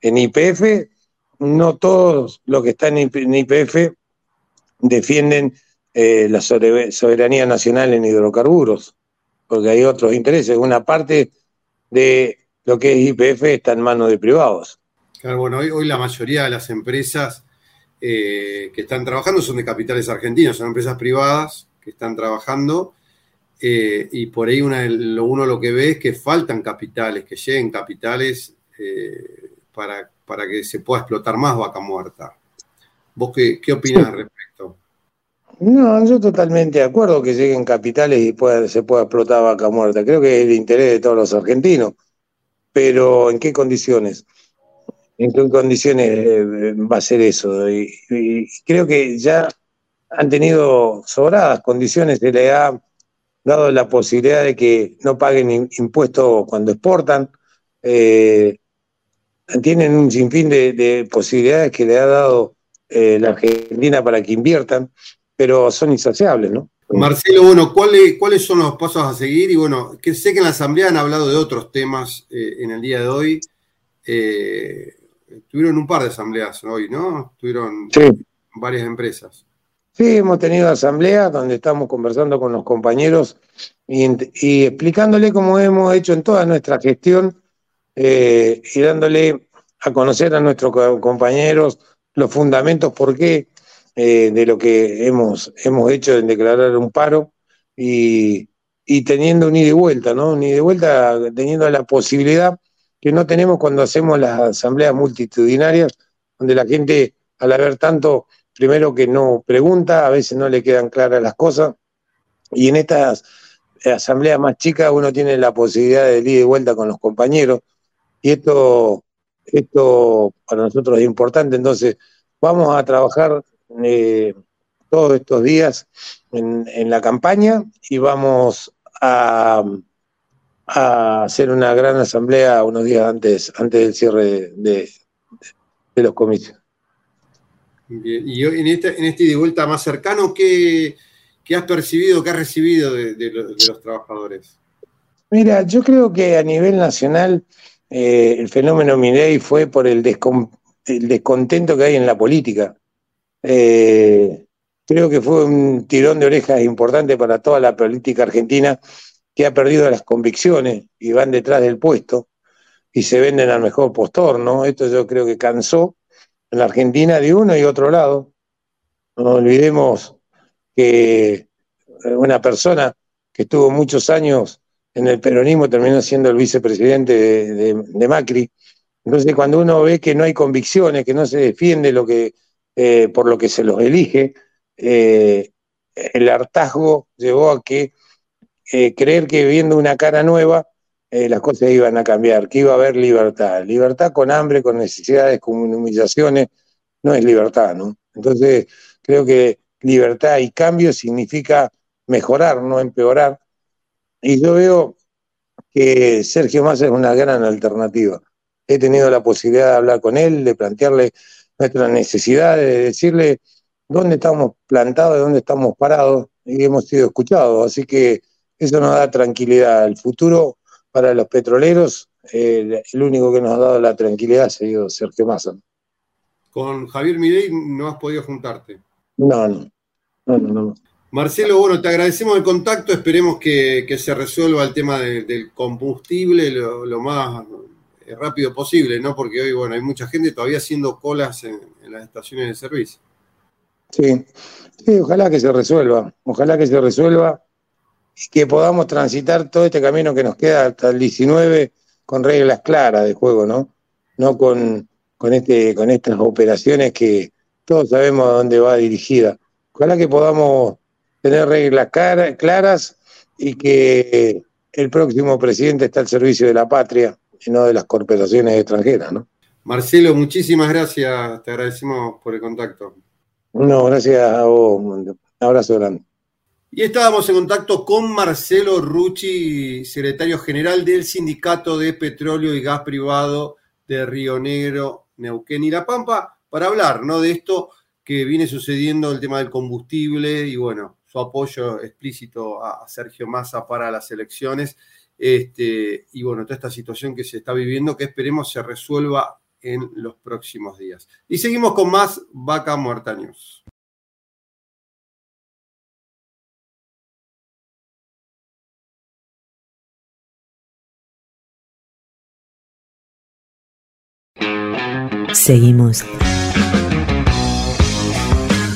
en IPF, no todos los que están en IPF defienden la soberanía nacional en hidrocarburos porque hay otros intereses. Una parte de lo que es IPF está en manos de privados. Claro, bueno, hoy, la mayoría de las empresas eh, que están trabajando son de capitales argentinos, son empresas privadas que están trabajando eh, y por ahí lo, uno lo que ve es que faltan capitales, que lleguen capitales eh, para, para que se pueda explotar más vaca muerta. ¿Vos qué, qué opinas al respecto? No, yo totalmente de acuerdo que lleguen capitales y se pueda explotar vaca muerta. Creo que es el interés de todos los argentinos. Pero ¿en qué condiciones? ¿En qué condiciones eh, va a ser eso? Y, creo que ya han tenido sobradas condiciones, se le ha dado la posibilidad de que no paguen impuestos cuando exportan. Eh, tienen un sinfín de posibilidades que le ha dado eh, la Argentina para que inviertan, pero son insaciables, ¿no? Marcelo, bueno, ¿cuáles, ¿cuáles son los pasos a seguir? Y bueno, que sé que en la Asamblea han hablado de otros temas eh, en el día de hoy. Eh, tuvieron un par de asambleas hoy, ¿no? Tuvieron varias empresas. Sí, hemos tenido asambleas donde estamos conversando con los compañeros y, explicándole cómo hemos hecho en toda nuestra gestión eh, y dándole a conocer a nuestros compañeros los fundamentos, por qué eh, de lo que hemos, hemos hecho en declarar un paro y, teniendo un ida y vuelta, ¿no? Un ida y vuelta, teniendo la posibilidad que no tenemos cuando hacemos las asambleas multitudinarias, donde la gente, al haber tanto, primero que no pregunta, a veces no le quedan claras las cosas, y en estas asambleas más chicas uno tiene la posibilidad de ir y vuelta con los compañeros, y esto, esto para nosotros es importante, entonces vamos a trabajar eh, todos estos días en, la campaña y vamos a, hacer una gran asamblea unos días antes, antes del cierre de, los comicios. y en este, en este y vuelta más cercano, ¿qué, has percibido, qué has recibido de, los, trabajadores? Mira, yo creo que a nivel nacional eh, el fenómeno Minei fue por el, el descontento que hay en la política. Eh, creo que fue un tirón de orejas importante para toda la política argentina que ha perdido las convicciones y van detrás del puesto y se venden al mejor postor, ¿no? Esto yo creo que cansó en la Argentina de uno y otro lado. No olvidemos que una persona que estuvo muchos años en el peronismo terminó siendo el vicepresidente de Macri. Entonces, cuando uno ve que no hay convicciones, que no se defiende lo que eh, por lo que se los elige, eh, el hartazgo llevó a que eh, creer que viendo una cara nueva las cosas iban a cambiar, que iba a haber libertad. Libertad con hambre, con necesidades, con humillaciones, no es libertad, ¿no? Entonces, creo que libertad y cambio significa mejorar, no empeorar. Y yo veo que Sergio Massa es una gran alternativa. He tenido la posibilidad de hablar con él, de plantearle nuestra necesidad de decirle dónde estamos plantados, dónde estamos parados y hemos sido escuchados. Así que eso nos da tranquilidad. El futuro para los petroleros, eh, el único que nos ha dado la tranquilidad ha sido Sergio Massa. Con Javier Mirey no has podido juntarte. No, no. no, no, Marcelo, bueno, te agradecemos el contacto, esperemos que, se resuelva el tema del combustible lo más rápido posible, ¿no? Porque hoy, bueno, hay mucha gente todavía haciendo colas en, las estaciones de servicio. Sí, sí, ojalá que se resuelva, ojalá que se resuelva y que podamos transitar todo este camino que nos queda hasta el 19 con reglas claras de juego, ¿no? No con, con, este, con estas operaciones que todos sabemos a dónde va dirigida. Ojalá que podamos tener reglas claras y que el próximo presidente esté al servicio de la patria y no de las corporaciones extranjeras, ¿no? Marcelo, muchísimas gracias, te agradecemos por el contacto. No, gracias a vos, un abrazo grande. Y estábamos en contacto con Marcelo Rucci, secretario general del Sindicato de Petróleo y Gas Privado de Río Negro, Neuquén y La Pampa, para hablar ¿no? de esto que viene sucediendo, el tema del combustible y bueno, su apoyo explícito a Sergio Massa para las elecciones este, y bueno, toda esta situación que se está viviendo que esperemos se resuelva en los próximos días. Y seguimos con más Vaca Muerta News. Seguimos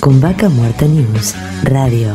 con Vaca Muerta News Radio.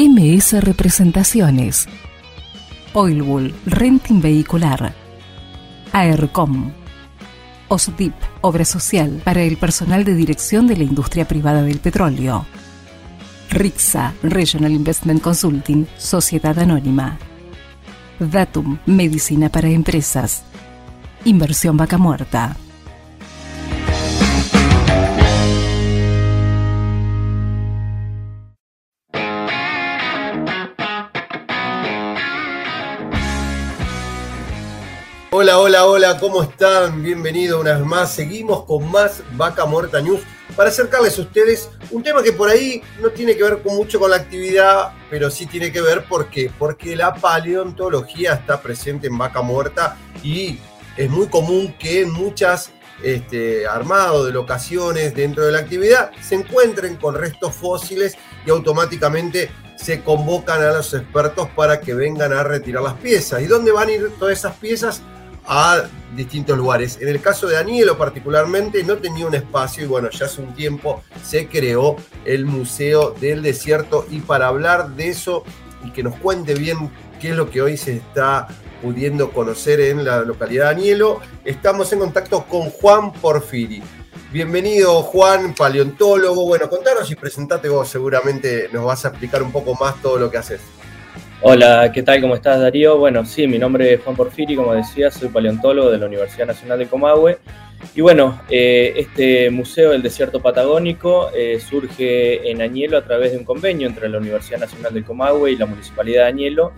MS Representaciones. Oilbull Renting Vehicular. AERCOM. OSDIP, Obra Social para el personal de dirección de la industria privada del petróleo. RIXA, Regional Investment Consulting, Sociedad Anónima. Datum, Medicina para Empresas. Inversión Vaca Muerta. Hola, hola, hola, ¿cómo están? Bienvenidos una vez más. Seguimos con más Vaca Muerta News para acercarles a ustedes un tema que por ahí no tiene que ver con mucho con la actividad, pero sí tiene que ver ¿por qué? porque la paleontología está presente en Vaca Muerta y es muy común que en muchas este, armados de locaciones dentro de la actividad se encuentren con restos fósiles y automáticamente se convocan a los expertos para que vengan a retirar las piezas. ¿Y dónde van a ir todas esas piezas? A distintos lugares. En el caso de Danielo particularmente no tenía un espacio y bueno, ya hace un tiempo se creó el Museo del Desierto y para hablar de eso y que nos cuente bien qué es lo que hoy se está pudiendo conocer en la localidad de Danielo, estamos en contacto con Juan Porfiri. Bienvenido Juan, paleontólogo. Bueno, contanos y presentate vos, seguramente nos vas a explicar un poco más todo lo que haces. Hola, ¿qué tal? ¿Cómo estás, Darío? Bueno, sí, mi nombre es Juan Porfiri, como decía, soy paleontólogo de la Universidad Nacional de Comahue. Y bueno, eh, este Museo del Desierto Patagónico eh, surge en Añelo a través de un convenio entre la Universidad Nacional de Comahue y la Municipalidad de Añelo,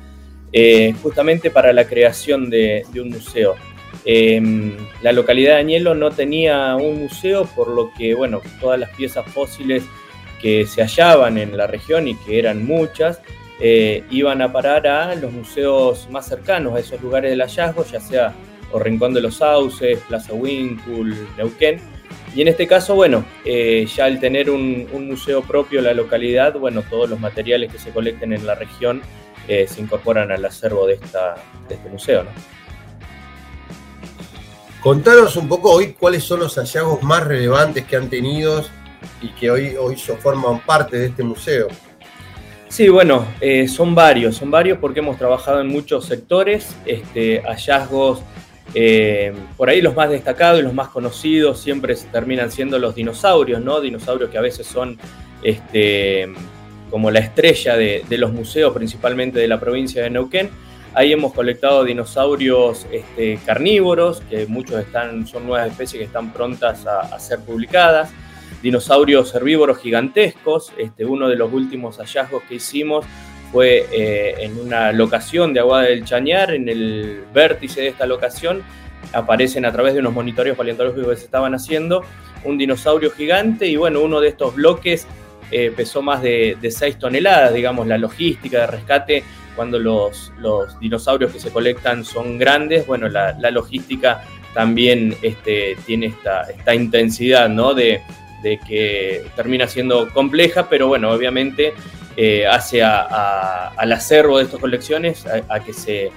eh, justamente para la creación de, un museo. Em, la localidad de Añelo no tenía un museo, por lo que, bueno, todas las piezas fósiles que se hallaban en la región y que eran muchas, eh, iban a parar a los museos más cercanos a esos lugares del hallazgo, ya sea o Rincón de los Sauces, Plaza Winkle, Neuquén. Y en este caso, bueno, eh, ya al tener un, museo propio la localidad, bueno, todos los materiales que se colecten en la región eh, se incorporan al acervo de este museo. ¿no? Contanos un poco hoy cuáles son los hallazgos más relevantes que han tenido y que hoy, hoy forman parte de este museo. Sí, bueno, eh, son varios, son varios porque hemos trabajado en muchos sectores, este, hallazgos, eh, por ahí los más destacados y los más conocidos siempre terminan siendo los dinosaurios, ¿no? Dinosaurios que a veces son este, como la estrella de, los museos, principalmente de la provincia de Neuquén. Ahí hemos colectado dinosaurios este, carnívoros, que muchos están, son nuevas especies que están prontas a ser publicadas dinosaurios herbívoros gigantescos. Este, uno de los últimos hallazgos que hicimos fue eh, en una locación de Aguada del Chañar, en el vértice de esta locación, aparecen a través de unos monitoreos paleontológicos que se estaban haciendo, un dinosaurio gigante y bueno, uno de estos bloques eh, pesó más de, 6 toneladas, digamos, la logística de rescate cuando los, los, dinosaurios que se colectan son grandes, bueno, la, logística también este, tiene esta, esta intensidad, ¿no? De, de que termina siendo compleja, pero bueno, obviamente eh, hace al acervo de estas colecciones a, que se,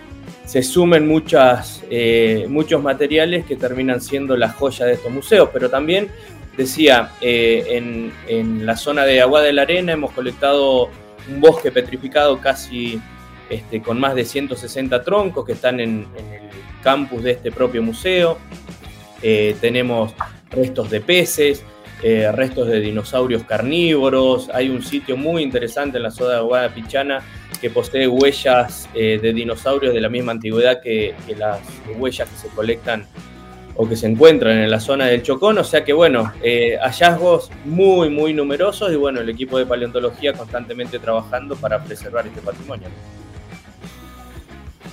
se sumen eh, muchos materiales que terminan siendo la joya de estos museos, pero también decía, eh, en, en, la zona de Agua de la Arena hemos colectado un bosque petrificado casi este, con más de 160 troncos que están en el campus de este propio museo. tenemos restos de peces, eh, restos de dinosaurios carnívoros. Hay un sitio muy interesante en la zona de Guadapichana que posee huellas eh, de dinosaurios de la misma antigüedad que, las huellas que se colectan o que se encuentran en la zona del Chocón. O sea que, bueno, eh, hallazgos muy, muy numerosos y, bueno, el equipo de paleontología constantemente trabajando para preservar este patrimonio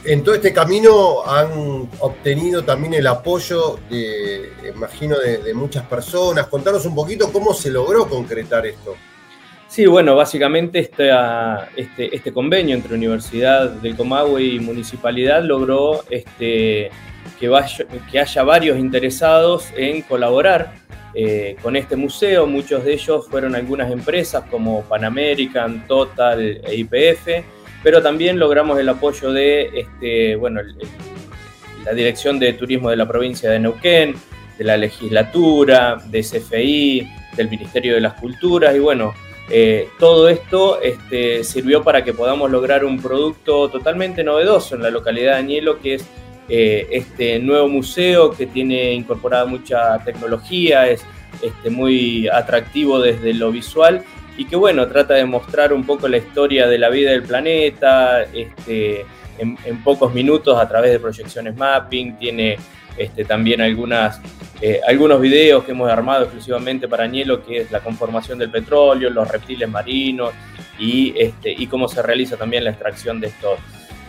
en todo este camino han obtenido también el apoyo, de, imagino, de, muchas personas. Contanos un poquito cómo se logró concretar esto. Sí, bueno, básicamente este, este, convenio entre Universidad del Comahue y Municipalidad logró este, que, vaya, que haya varios interesados en colaborar eh, con este museo. Muchos de ellos fueron algunas empresas como Pan American, Total e IPF pero también logramos el apoyo de este, bueno, la Dirección de Turismo de la provincia de Neuquén, de la legislatura, de CFI, del Ministerio de las Culturas y bueno, eh, todo esto este, sirvió para que podamos lograr un producto totalmente novedoso en la localidad de Añelo, que es eh, este nuevo museo que tiene incorporada mucha tecnología, es este, muy atractivo desde lo visual y que bueno, trata de mostrar un poco la historia de la vida del planeta este, en, pocos minutos a través de proyecciones mapping, tiene este, también algunas, eh, algunos videos que hemos armado exclusivamente para Añelo, que es la conformación del petróleo, los reptiles marinos y, este, y cómo se realiza también la extracción de estos,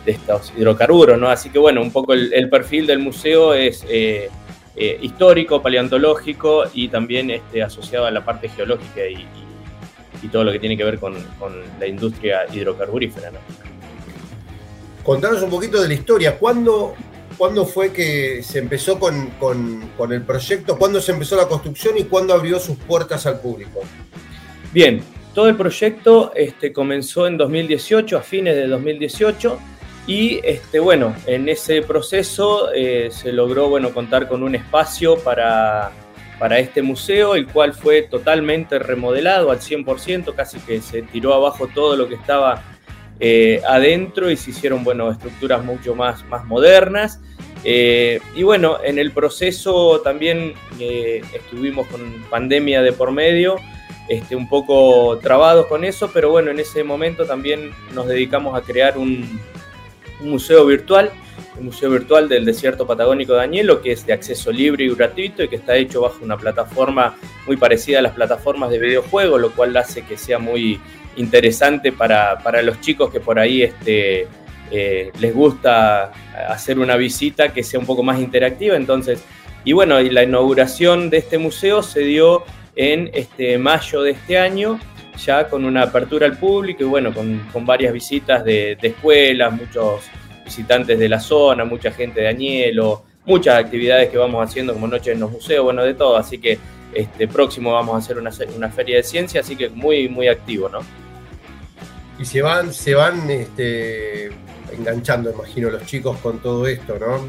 de estos hidrocarburos. ¿no? Así que bueno, un poco el, perfil del museo es eh, eh, histórico, paleontológico y también este, asociado a la parte geológica y, todo lo que tiene que ver con, la industria hidrocarburífera. ¿no? Contanos un poquito de la historia. ¿Cuándo, ¿Cuándo fue que se empezó con, el proyecto? ¿Cuándo se empezó la construcción y cuándo abrió sus puertas al público? Bien, todo el proyecto este, comenzó en 2018, a fines de 2018, y este, bueno, en ese proceso eh, se logró bueno, contar con un espacio para, para este museo, el cual fue totalmente remodelado al 100%, casi que se tiró abajo todo lo que estaba eh, adentro y se hicieron bueno, estructuras mucho más, más modernas. Eh, y bueno, en el proceso también eh, estuvimos con pandemia de por medio, este, un poco trabados con eso, pero bueno, en ese momento también nos dedicamos a crear un, museo virtual, un museo virtual del desierto patagónico de Añelo, que es de acceso libre y gratuito y que está hecho bajo una plataforma muy parecida a las plataformas de videojuegos, lo cual hace que sea muy interesante para, los chicos que por ahí este, eh, les gusta hacer una visita que sea un poco más interactiva. Entonces, y bueno, y la inauguración de este museo se dio en este mayo de este año, ya con una apertura al público y bueno, con, varias visitas de, escuelas, muchos visitantes de la zona, mucha gente de Añelo, muchas actividades que vamos haciendo como Noche en los Museos, bueno, de todo. Así que este próximo vamos a hacer una, una feria de ciencia, así que muy, muy activo, ¿no? y se van, se van este, enganchando, imagino, los chicos con todo esto, ¿no?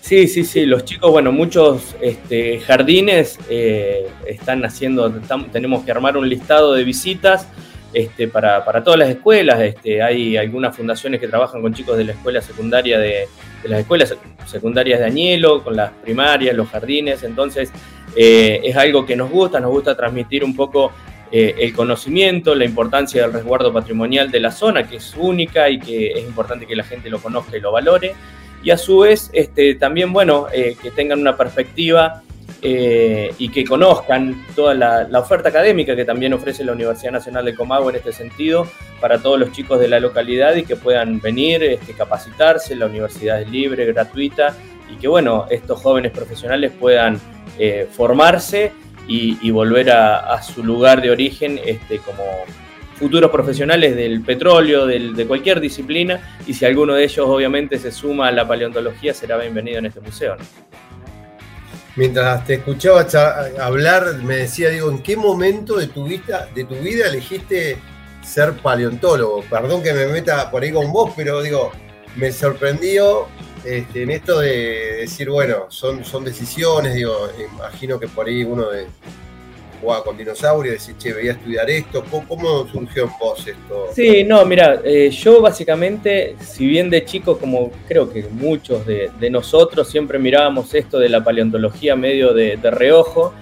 Sí, sí, sí, los chicos, bueno, muchos este, jardines eh, están haciendo, tenemos que armar un listado de visitas este, para, todas las escuelas. Este, hay algunas fundaciones que trabajan con chicos de la escuela secundaria de, las escuelas secundarias de Añelo, con las primarias, los jardines. Entonces, eh, es algo que nos gusta, nos gusta transmitir un poco eh, el conocimiento, la importancia del resguardo patrimonial de la zona, que es única y que es importante que la gente lo conozca y lo valore. Y a su vez, este, también, bueno, eh, que tengan una perspectiva eh, y que conozcan toda la, oferta académica que también ofrece la Universidad Nacional de Comahue en este sentido para todos los chicos de la localidad y que puedan venir, este, capacitarse, la universidad es libre, gratuita y que bueno, estos jóvenes profesionales puedan formarse y, volver a, su lugar de origen este, como futuros profesionales del petróleo, de cualquier disciplina, y si alguno de ellos obviamente se suma a la paleontología, será bienvenido en este museo. Mientras te escuchaba hablar, me decía, digo, ¿en qué momento de tu, vida, de tu vida elegiste ser paleontólogo? Perdón que me meta por ahí con vos, pero digo, me sorprendió este, en esto de decir, bueno, son, son decisiones, digo, imagino que por ahí uno de, jugaba con dinosaurios, decir, che, voy a estudiar esto, ¿cómo, surgió en vos esto? Sí, no, mira, eh, yo básicamente, si bien de chico, como creo que muchos de, nosotros, siempre mirábamos esto de la paleontología medio de, reojo,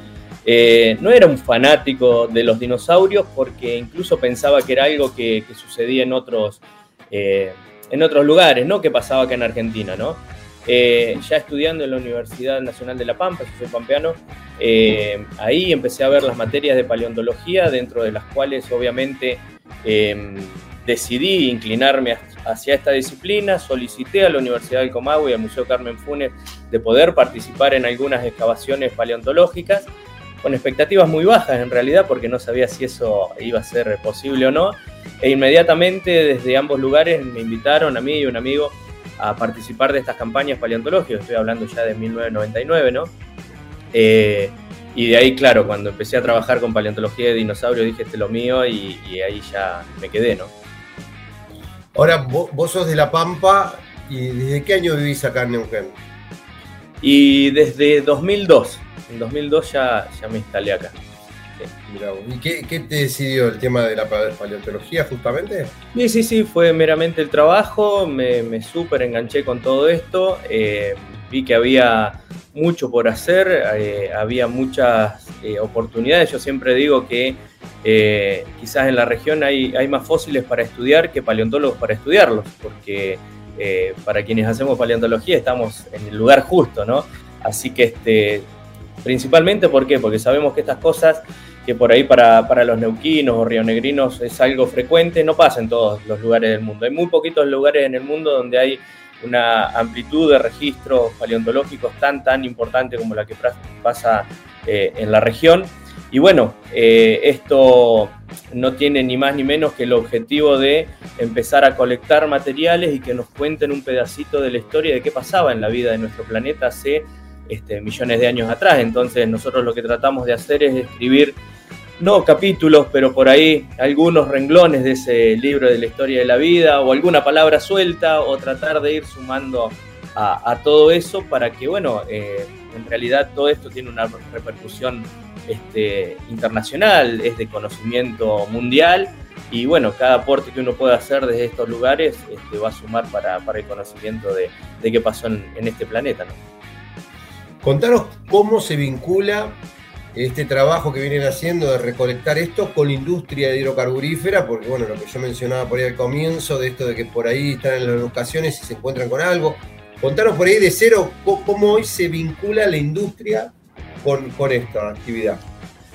eh, no era un fanático de los dinosaurios porque incluso pensaba que era algo que, sucedía en otros... Eh, en otros lugares, ¿no? Que pasaba acá en Argentina, ¿no? Eh, ya estudiando en la Universidad Nacional de La Pampa, yo soy pampeano, eh, ahí empecé a ver las materias de paleontología, dentro de las cuales obviamente em, decidí inclinarme hacia esta disciplina, solicité a la Universidad del Comahue y al Museo Carmen Funes de poder participar en algunas excavaciones paleontológicas, con expectativas muy bajas en realidad, porque no sabía si eso iba a ser posible o no, e inmediatamente desde ambos lugares me invitaron a mí y un amigo a participar de estas campañas paleontológicas, estoy hablando ya de 1999, ¿no? Eh, y de ahí, claro, cuando empecé a trabajar con paleontología de dinosaurios, dije, este es lo mío, y, ahí ya me quedé, ¿no? Ahora, vos, sos de La Pampa, ¿y desde qué año vivís acá en Neuquén? Y desde 2002, en 2002 ya, ya me instalé acá. ¿Y qué, te decidió el tema de la paleontología justamente? Sí, sí, sí, fue meramente el trabajo, me, me súper enganché con todo esto, eh, vi que había mucho por hacer, eh, había muchas eh, oportunidades, yo siempre digo que quizás en la región hay, hay más fósiles para estudiar que paleontólogos para estudiarlos, porque para quienes hacemos paleontología estamos en el lugar justo, ¿no? Así que este, principalmente, ¿por qué? Porque sabemos que estas cosas que por ahí para, para, los neuquinos o rionegrinos es algo frecuente, no pasa en todos los lugares del mundo. Hay muy poquitos lugares en el mundo donde hay una amplitud de registros paleontológicos tan, tan importante como la que pasa eh, en la región. Y bueno, eh, esto no tiene ni más ni menos que el objetivo de empezar a colectar materiales y que nos cuenten un pedacito de la historia de qué pasaba en la vida de nuestro planeta hace este, millones de años atrás. Entonces nosotros lo que tratamos de hacer es escribir no capítulos, pero por ahí algunos renglones de ese libro de la historia de la vida o alguna palabra suelta o tratar de ir sumando a, todo eso para que, bueno, eh, en realidad todo esto tiene una repercusión este, internacional, es de conocimiento mundial y bueno, cada aporte que uno pueda hacer desde estos lugares este, va a sumar para, el conocimiento de, qué pasó en, este planeta. ¿no? Contanos cómo se vincula este trabajo que vienen haciendo de recolectar esto con la industria hidrocarburífera, porque bueno, lo que yo mencionaba por ahí al comienzo, de esto de que por ahí están en las locaciones y se encuentran con algo. Contanos por ahí de cero cómo hoy se vincula la industria con, con esta actividad.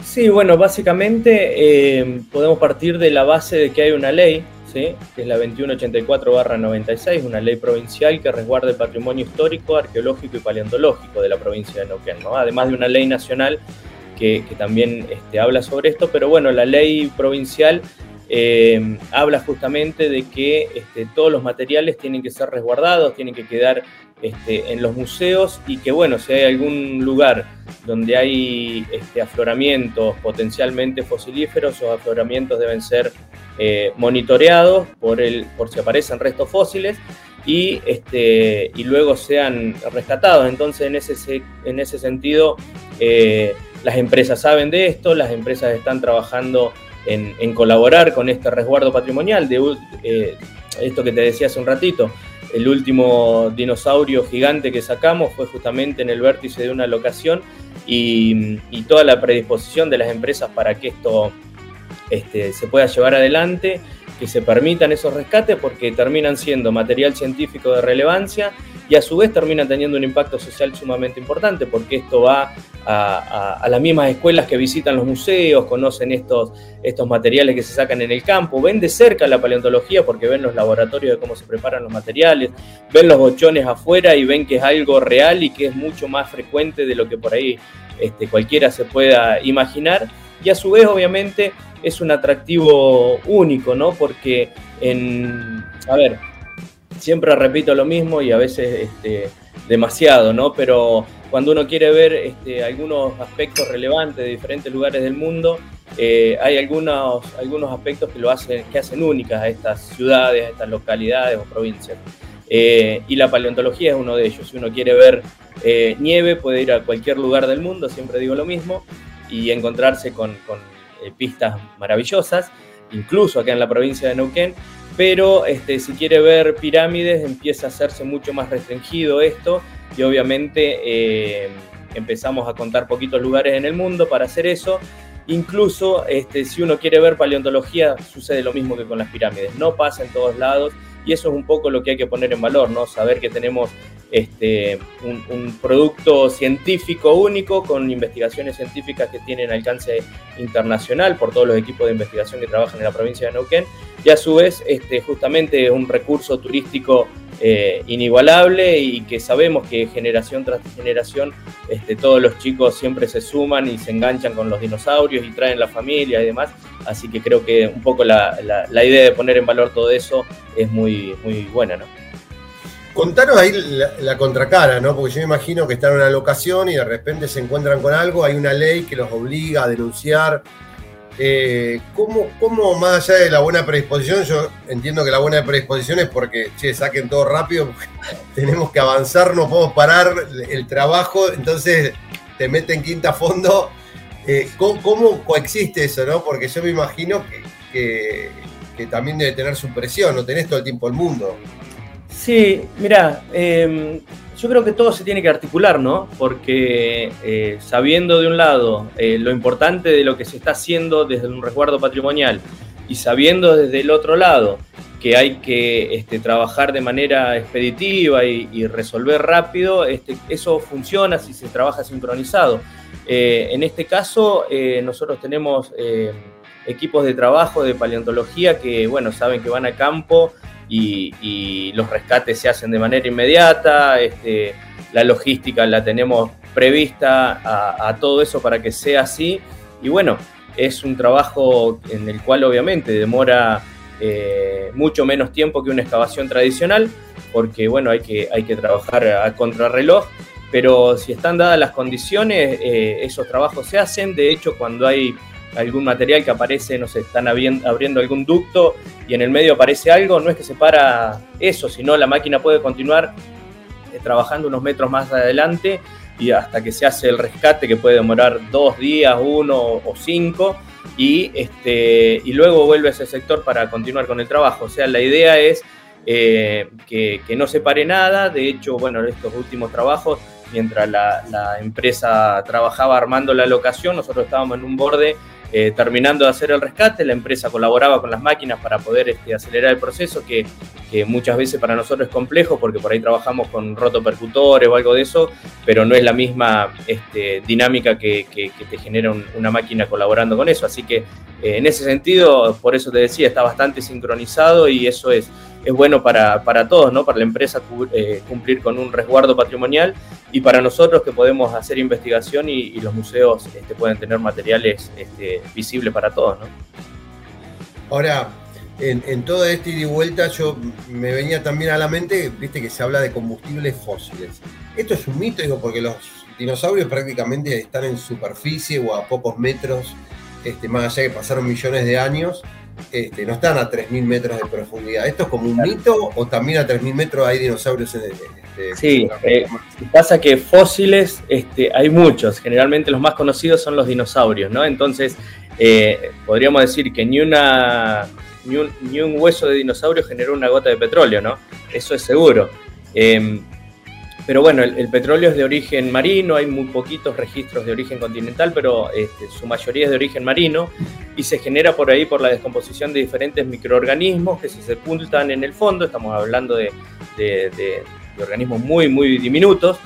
Sí, bueno, básicamente eh, podemos partir de la base de que hay una ley, ¿sí? que es la 2184-96, una ley provincial que resguarda el patrimonio histórico, arqueológico y paleontológico de la provincia de Neuquén, además de una ley nacional que, también este, habla sobre esto, pero bueno, la ley provincial eh, habla justamente de que este, todos los materiales tienen que ser resguardados, tienen que quedar este, en los museos y que bueno, si hay algún lugar donde hay afloramientos potencialmente fosilíferos, esos afloramientos deben ser eh, monitoreados por, el, por si aparecen restos fósiles y, este, y luego sean rescatados. Entonces, en ese, en ese sentido, eh, las empresas saben de esto, las empresas están trabajando en, colaborar con este resguardo patrimonial, de eh, esto que te decía hace un ratito. El último dinosaurio gigante que sacamos fue justamente en el vértice de una locación y, toda la predisposición de las empresas para que esto este, se pueda llevar adelante, que se permitan esos rescates porque terminan siendo material científico de relevancia y a su vez termina teniendo un impacto social sumamente importante porque esto va a, las mismas escuelas que visitan los museos, conocen estos, estos materiales que se sacan en el campo, ven de cerca la paleontología porque ven los laboratorios de cómo se preparan los materiales, ven los bochones afuera y ven que es algo real y que es mucho más frecuente de lo que por ahí este, cualquiera se pueda imaginar. Y a su vez, obviamente, es un atractivo único, ¿no? Porque en, a ver, siempre repito lo mismo y a veces este, demasiado, ¿no? Pero cuando uno quiere ver este, algunos aspectos relevantes de diferentes lugares del mundo, eh, hay algunos, algunos aspectos que, lo hacen, que hacen únicas a estas ciudades, a estas localidades o provincias. Eh, y la paleontología es uno de ellos. Si uno quiere ver eh, nieve, puede ir a cualquier lugar del mundo, siempre digo lo mismo, y encontrarse con, pistas maravillosas, incluso acá en la provincia de Neuquén, pero este, si quiere ver pirámides empieza a hacerse mucho más restringido esto y obviamente eh, empezamos a contar poquitos lugares en el mundo para hacer eso. Incluso este, si uno quiere ver paleontología sucede lo mismo que con las pirámides, no pasa en todos lados y eso es un poco lo que hay que poner en valor, ¿no? Saber que tenemos este, un, producto científico único con investigaciones científicas que tienen alcance internacional por todos los equipos de investigación que trabajan en la provincia de Neuquén y a su vez este, justamente un recurso turístico eh, inigualable y que sabemos que generación tras generación este, todos los chicos siempre se suman y se enganchan con los dinosaurios y traen la familia y demás. Así que creo que un poco la, idea de poner en valor todo eso es muy, muy buena, ¿no? Contanos ahí la, contracara, ¿no? Porque yo me imagino que están en una locación y de repente se encuentran con algo, hay una ley que los obliga a denunciar. Eh, ¿cómo, ¿cómo, más allá de la buena predisposición, yo entiendo que la buena predisposición es porque, che, saquen todo rápido, tenemos que avanzar, no podemos parar el trabajo, entonces te meten quinta a fondo Eh, ¿cómo, coexiste eso, no? Porque yo me imagino que, también debe tener su presión, no tenés todo el tiempo el mundo. Sí, mira, em, yo creo que todo se tiene que articular, ¿no? Porque eh, sabiendo de un lado eh, lo importante de lo que se está haciendo desde un resguardo patrimonial y sabiendo desde el otro lado que hay que este, trabajar de manera expeditiva y, resolver rápido, este, eso funciona si se trabaja sincronizado. Eh, en este caso, nosotros tenemos equipos de trabajo de paleontología que, bueno, saben que van a campo y, los rescates se hacen de manera inmediata, este, la logística la tenemos prevista a, todo eso para que sea así. Y bueno, es un trabajo en el cual obviamente demora mucho menos tiempo que una excavación tradicional, porque bueno, hay que, hay que trabajar a contrarreloj pero si están dadas las condiciones, eh, esos trabajos se hacen. De hecho, cuando hay algún material que aparece, no sé, están abriendo algún ducto y en el medio aparece algo, no es que se para eso, sino la máquina puede continuar eh, trabajando unos metros más adelante y hasta que se hace el rescate, que puede demorar dos días, uno o cinco, y, este, y luego vuelve a ese sector para continuar con el trabajo. O sea, la idea es eh, que, no se pare nada. De hecho, bueno, estos últimos trabajos mientras la, empresa trabajaba armando la locación, nosotros estábamos en un borde eh, terminando de hacer el rescate, la empresa colaboraba con las máquinas para poder este, acelerar el proceso, que, muchas veces para nosotros es complejo porque por ahí trabajamos con rotopercutores o algo de eso, pero no es la misma este, dinámica que, te genera una máquina colaborando con eso. Así que eh, en ese sentido, por eso te decía, está bastante sincronizado y eso es es bueno para, todos, ¿no? Para la empresa eh, cumplir con un resguardo patrimonial y para nosotros que podemos hacer investigación y, los museos este, pueden tener materiales este, visibles para todos, ¿no? Ahora, en, en todo este ida y vuelta yo me venía también a la mente, viste que se habla de combustibles fósiles. Esto es un mito, digo, porque los dinosaurios prácticamente están en superficie o a pocos metros, este, más allá que pasaron millones de años, este, no están a 3.000 metros de profundidad. ¿Esto es como un mito o también a 3.000 metros hay dinosaurios en el... Este, sí, eh, pasa que fósiles este, hay muchos, generalmente los más conocidos son los dinosaurios, ¿no? Entonces, eh, podríamos decir que ni, una, ni, un, hueso de dinosaurio generó una gota de petróleo, ¿no? Eso es seguro. Em, pero bueno, el, petróleo es de origen marino, hay muy poquitos registros de origen continental, pero este, su mayoría es de origen marino y se genera por ahí por la descomposición de diferentes microorganismos que se sepultan en el fondo, estamos hablando de, organismos muy, muy diminutos,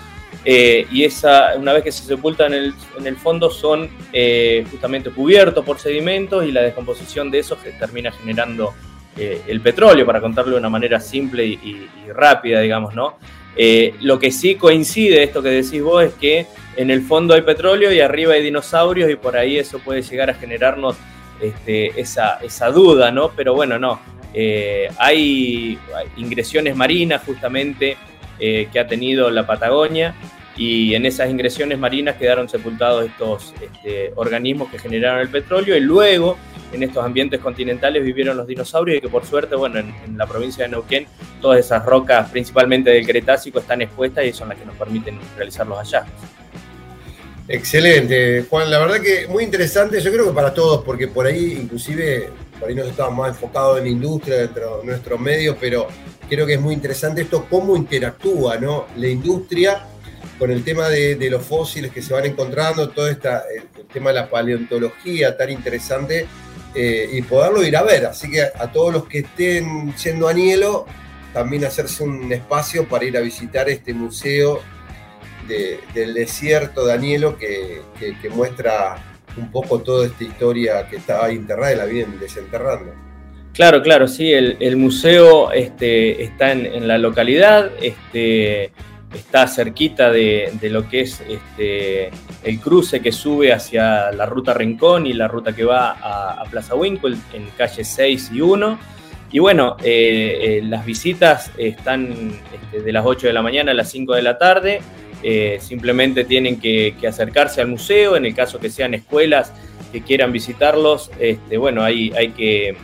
eh, y esa, una vez que se sepultan en el, fondo son eh, justamente cubiertos por sedimentos y la descomposición de esos termina generando eh, el petróleo, para contarlo de una manera simple y, y rápida, digamos, ¿no? Eh, lo que sí coincide, esto que decís vos, es que en el fondo hay petróleo y arriba hay dinosaurios y por ahí eso puede llegar a generarnos este, esa, duda, ¿no? Pero bueno, no. Eh, hay, ingresiones marinas justamente eh, que ha tenido la Patagonia y en esas ingresiones marinas quedaron sepultados estos este, organismos que generaron el petróleo y luego en estos ambientes continentales vivieron los dinosaurios y que por suerte, bueno, en, la provincia de Neuquén todas esas rocas, principalmente del Cretácico, están expuestas y son las que nos permiten realizar los hallazgos. Excelente, Juan, la verdad que muy interesante, yo creo que para todos, porque por ahí inclusive, por ahí nos estamos más enfocados en la industria, dentro de nuestro medio, pero creo que es muy interesante esto, cómo interactúa ¿no? la industria con el tema de, los fósiles que se van encontrando, todo esta, el tema de la paleontología tan interesante eh, y poderlo ir a ver. Así que a todos los que estén yendo a Nielo, también hacerse un espacio para ir a visitar este museo del desierto de Anielo que, muestra un poco toda esta historia que estaba enterrada y la vienen desenterrando. Claro, claro, sí, el, museo este, está en, la localidad, este, está cerquita de, lo que es este, el cruce que sube hacia la ruta Rincón y la ruta que va a, Plaza Winkle en calle 6 y 1. Y bueno, eh, eh, las visitas están este, de las 8 de la mañana a las 5 de la tarde. Eh, simplemente tienen que, acercarse al museo, en el caso que sean escuelas que quieran visitarlos. Este, bueno, ahí hay que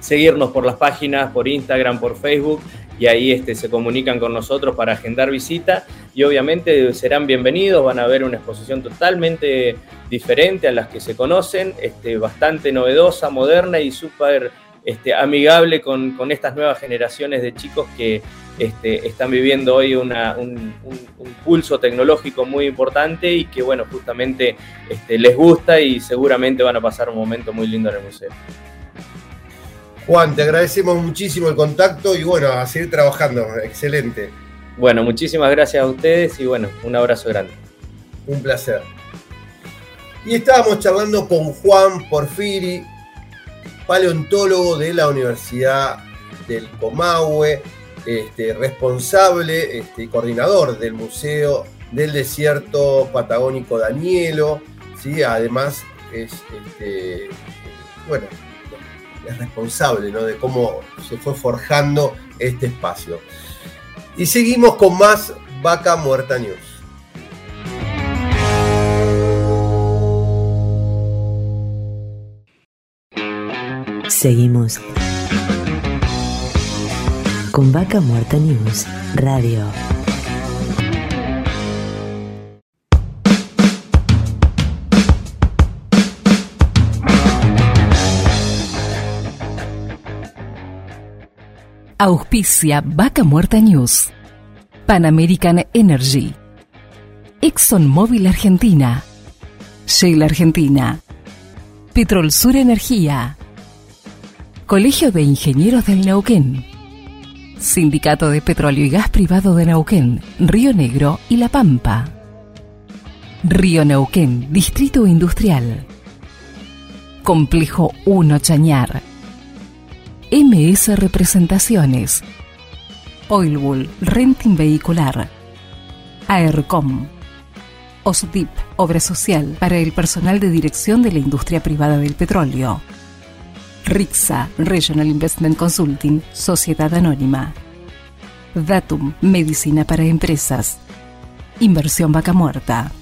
seguirnos por las páginas, por Instagram, por Facebook y ahí este, se comunican con nosotros para agendar visita y obviamente serán bienvenidos, van a ver una exposición totalmente diferente a las que se conocen, este, bastante novedosa, moderna y súper amigable con, estas nuevas generaciones de chicos que este, están viviendo hoy un, pulso tecnológico muy importante y que, bueno, justamente este, les gusta y seguramente van a pasar un momento muy lindo en el museo. Juan, te agradecemos muchísimo el contacto y bueno, a seguir trabajando. Excelente. Bueno, muchísimas gracias a ustedes y bueno, un abrazo grande. Un placer. Y estábamos charlando con Juan Porfiri, paleontólogo de la Universidad del Comahue, este, responsable este, y coordinador del Museo del Desierto Patagónico Danielo, ¿sí? además es, este, bueno, es responsable de cómo se fue forjando este espacio. Y seguimos con más Vaca Muerta News. Seguimos con Vaca Muerta News Radio. Auspicia Vaca Muerta News. Pan American Energy. ExxonMobil Argentina. Shell Argentina. Petrol Sur Energía. Colegio de Ingenieros del Neuquén. Sindicato de Petróleo y Gas Privado de Neuquén, Río Negro y La Pampa. Río Neuquén, Distrito Industrial. Complejo 1 Chañar. MS Representaciones. Oilbull, Renting Vehicular. AERCOM. OSDIP, Obra Social para el personal de dirección de la industria privada del petróleo. RIXA, Regional Investment Consulting, Sociedad Anónima. Datum, Medicina para Empresas. Inversión Vaca Muerta.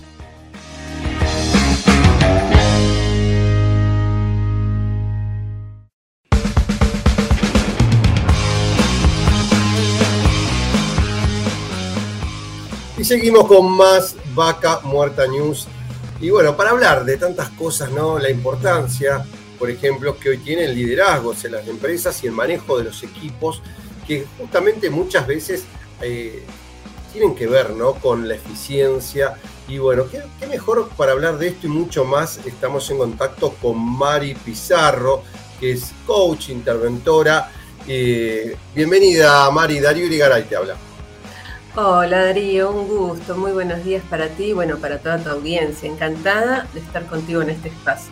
Y seguimos con más Vaca Muerta News. Y bueno, para hablar de tantas cosas, ¿no? La importancia por ejemplo, que hoy tienen liderazgos en las empresas y el manejo de los equipos, que justamente muchas veces eh, tienen que ver ¿no? con la eficiencia. Y bueno, ¿qué, mejor para hablar de esto y mucho más? Estamos en contacto con Mari Pizarro, que es coach, interventora. Eh, bienvenida, Mari. Darío Irigaray te habla. Hola Darío, un gusto, muy buenos días para ti y bueno, para toda tu audiencia. Encantada de estar contigo en este espacio.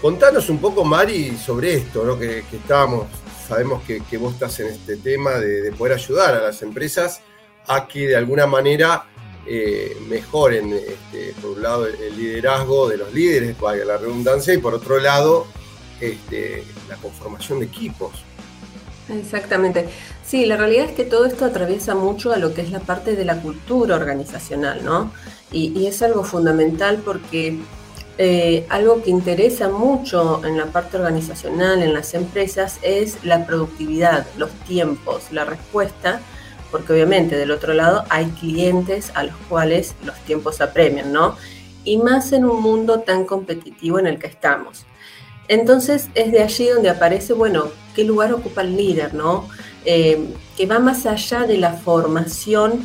Contanos un poco, Mari, sobre esto, ¿no? que, estábamos, sabemos que, vos estás en este tema de, poder ayudar a las empresas a que de alguna manera eh, mejoren, este, por un lado, el, liderazgo de los líderes, valga la redundancia, y por otro lado, este, la conformación de equipos. Exactamente. Sí, la realidad es que todo esto atraviesa mucho a lo que es la parte de la cultura organizacional, ¿no? y es algo fundamental porque eh, algo que interesa mucho en la parte organizacional, en las empresas, es la productividad, los tiempos, la respuesta, porque obviamente del otro lado hay clientes a los cuales los tiempos apremian, ¿no? Y más en un mundo tan competitivo en el que estamos. Entonces es de allí donde aparece, bueno, qué lugar ocupa el líder, ¿no? Eh, que va más allá de la formación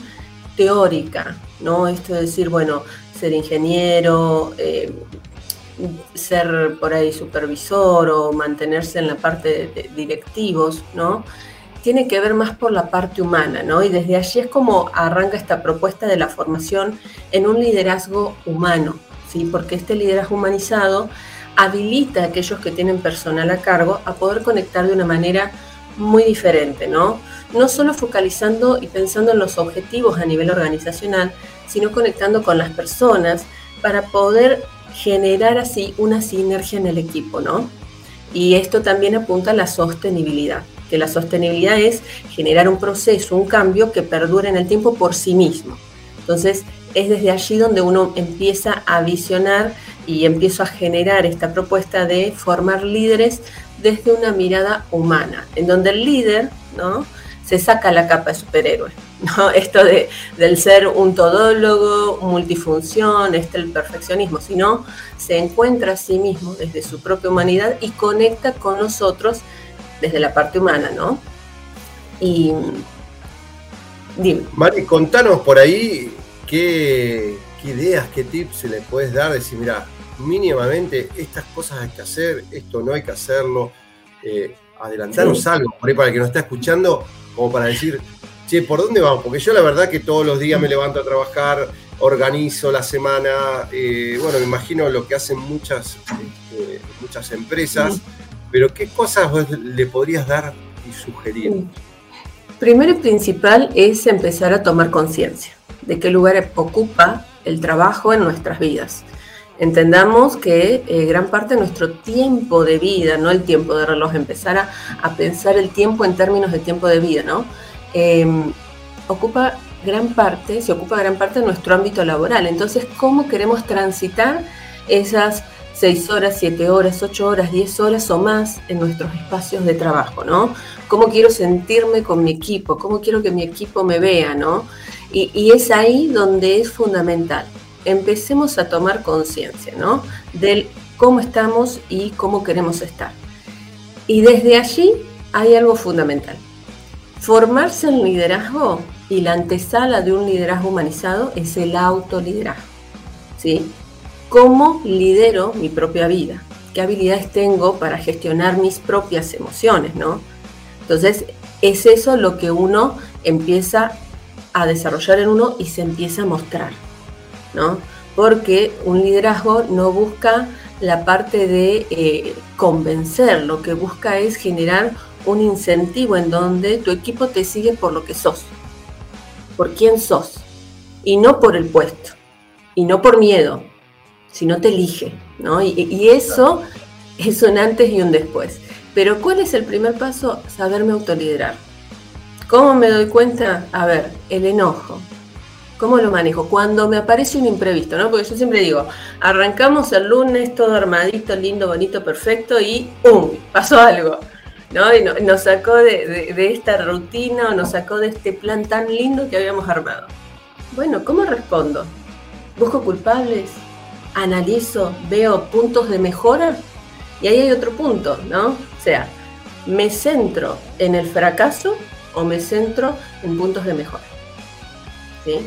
teórica, ¿no? Esto de decir, bueno, ser ingeniero, eh, ser por ahí supervisor o mantenerse en la parte de directivos, ¿no? Tiene que ver más por la parte humana, ¿no? Y desde allí es como arranca esta propuesta de la formación en un liderazgo humano, ¿sí? Porque este liderazgo humanizado habilita a aquellos que tienen personal a cargo a poder conectar de una manera muy diferente, ¿no? No solo focalizando y pensando en los objetivos a nivel organizacional, sino conectando con las personas para poder generar así una sinergia en el equipo, ¿no? Y esto también apunta a la sostenibilidad, que la sostenibilidad es generar un proceso, un cambio que perdure en el tiempo por sí mismo. Entonces, es desde allí donde uno empieza a visionar y empieza a generar esta propuesta de formar líderes desde una mirada humana, en donde el líder, ¿no? se saca la capa de superhéroe. ¿no? Esto de, del ser un todólogo, multifunción, este el perfeccionismo, sino se encuentra a sí mismo desde su propia humanidad y conecta con nosotros desde la parte humana, ¿no? Y dime. Mari, contanos por ahí qué, ideas, qué tips se le puedes dar, decir, mira, mínimamente estas cosas hay que hacer, esto no hay que hacerlo. Eh, adelantarnos algo por ahí para el que nos está escuchando, como para decir, che, ¿por dónde vamos? Porque yo la verdad que todos los días me levanto a trabajar, organizo la semana, eh, bueno, me imagino lo que hacen muchas, este, muchas empresas, pero ¿qué cosas le podrías dar y sugerir? Primero y principal es empezar a tomar conciencia de qué lugar ocupa el trabajo en nuestras vidas. Entendamos que eh, gran parte de nuestro tiempo de vida, no el tiempo de reloj, empezar a, pensar el tiempo en términos de tiempo de vida, ¿no? Em, ocupa gran parte, se ocupa gran parte de nuestro ámbito laboral. Entonces, ¿cómo queremos transitar esas seis horas, siete horas, ocho horas, diez horas o más en nuestros espacios de trabajo, ¿no? ¿Cómo quiero sentirme con mi equipo? ¿Cómo quiero que mi equipo me vea, ¿no? y es ahí donde es fundamental empecemos a tomar conciencia, ¿no? Del cómo estamos y cómo queremos estar. Y desde allí hay algo fundamental. Formarse en liderazgo y la antesala de un liderazgo humanizado es el autoliderazgo. ¿Sí? ¿Cómo lidero mi propia vida? ¿Qué habilidades tengo para gestionar mis propias emociones, no? Entonces, es eso lo que uno empieza a desarrollar en uno y se empieza a mostrar. ¿no? Porque un liderazgo no busca la parte de eh, convencer, lo que busca es generar un incentivo en donde tu equipo te sigue por lo que sos, por quién sos, y no por el puesto, y no por miedo, sino te elige, ¿no? Y, y eso es un antes y un después. Pero ¿cuál es el primer paso? Saberme autoliderar. ¿Cómo me doy cuenta? A ver, el enojo, ¿Cómo lo manejo? Cuando me aparece un imprevisto, ¿no? Porque yo siempre digo, arrancamos el lunes todo armadito, lindo, bonito, perfecto y ¡pum! pasó algo. ¿No? Y nos sacó de, esta rutina, nos sacó de este plan tan lindo que habíamos armado. Bueno, ¿cómo respondo? ¿Busco culpables? ¿Analizo? ¿Veo puntos de mejora? Y ahí hay otro punto, ¿no? O sea, ¿me centro en el fracaso o me centro en puntos de mejora? ¿Sí?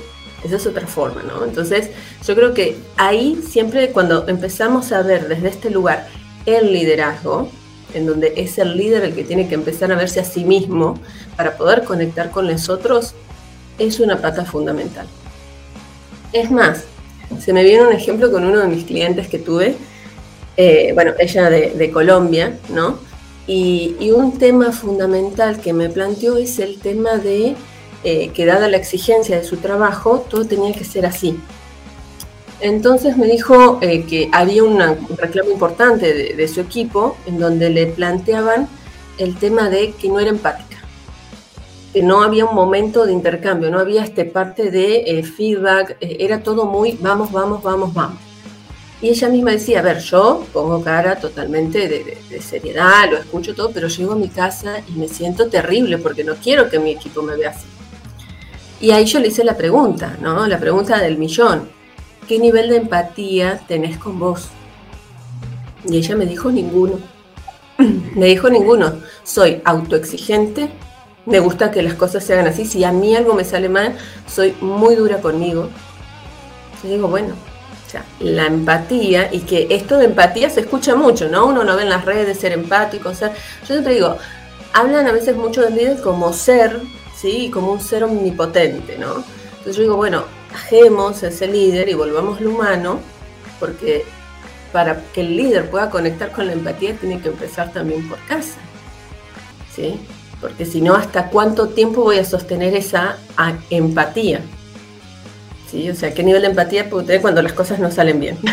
Esa es otra forma, ¿no? Entonces, yo creo que ahí siempre cuando empezamos a ver desde este lugar el liderazgo, en donde es el líder el que tiene que empezar a verse a sí mismo para poder conectar con los otros, es una pata fundamental. Es más, se me viene un ejemplo con uno de mis clientes que tuve, eh, bueno, ella de, Colombia, ¿no? y un tema fundamental que me planteó es el tema de eh, que dada la exigencia de su trabajo, todo tenía que ser así. Entonces me dijo eh, que había un reclamo importante de, su equipo en donde le planteaban el tema de que no era empática, que no había un momento de intercambio, no había este parte de eh, feedback, era todo muy vamos, vamos, vamos, vamos. Y ella misma decía, a ver, yo pongo cara totalmente de, de, seriedad, lo escucho todo, pero llego a mi casa y me siento terrible porque no quiero que mi equipo me vea así. Y ahí yo le hice la pregunta, ¿no? La pregunta del millón. ¿Qué nivel de empatía tenés con vos? Y ella me dijo ninguno. me dijo ninguno. Soy autoexigente, me gusta que las cosas se hagan así. Si a mí algo me sale mal, soy muy dura conmigo. Yo digo, bueno, o la empatía y que esto de empatía se escucha mucho, ¿no? Uno lo ve en las redes, ser empático, ser... Yo siempre digo, hablan a veces mucho del líder como ser, ¿sí? Como un ser omnipotente, ¿no? Entonces yo digo, bueno, bajemos ese líder y volvamos lo humano, porque para que el líder pueda conectar con la empatía tiene que empezar también por casa, ¿sí? Porque si no, ¿hasta cuánto tiempo voy a sostener esa empatía? ¿Sí? O sea, ¿qué nivel de empatía puedo tener cuando las cosas no salen bien?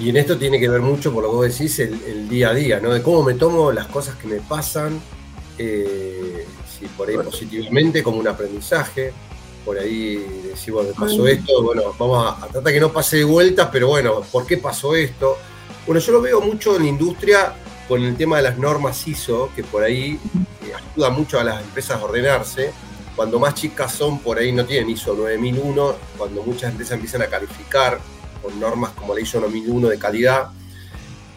Y en esto tiene que ver mucho, por lo que vos decís, el, día a día, ¿no? De cómo me tomo las cosas que me pasan, eh, si por ahí positivamente como un aprendizaje, por ahí decimos, me pasó esto, bueno, vamos a, tratar que no pase de vueltas, pero bueno, ¿por qué pasó esto? Bueno, yo lo veo mucho en la industria con el tema de las normas ISO, que por ahí eh, ayuda mucho a las empresas a ordenarse. Cuando más chicas son, por ahí no tienen ISO 9001, cuando muchas empresas empiezan a calificar con normas como la ISO 9001 de calidad,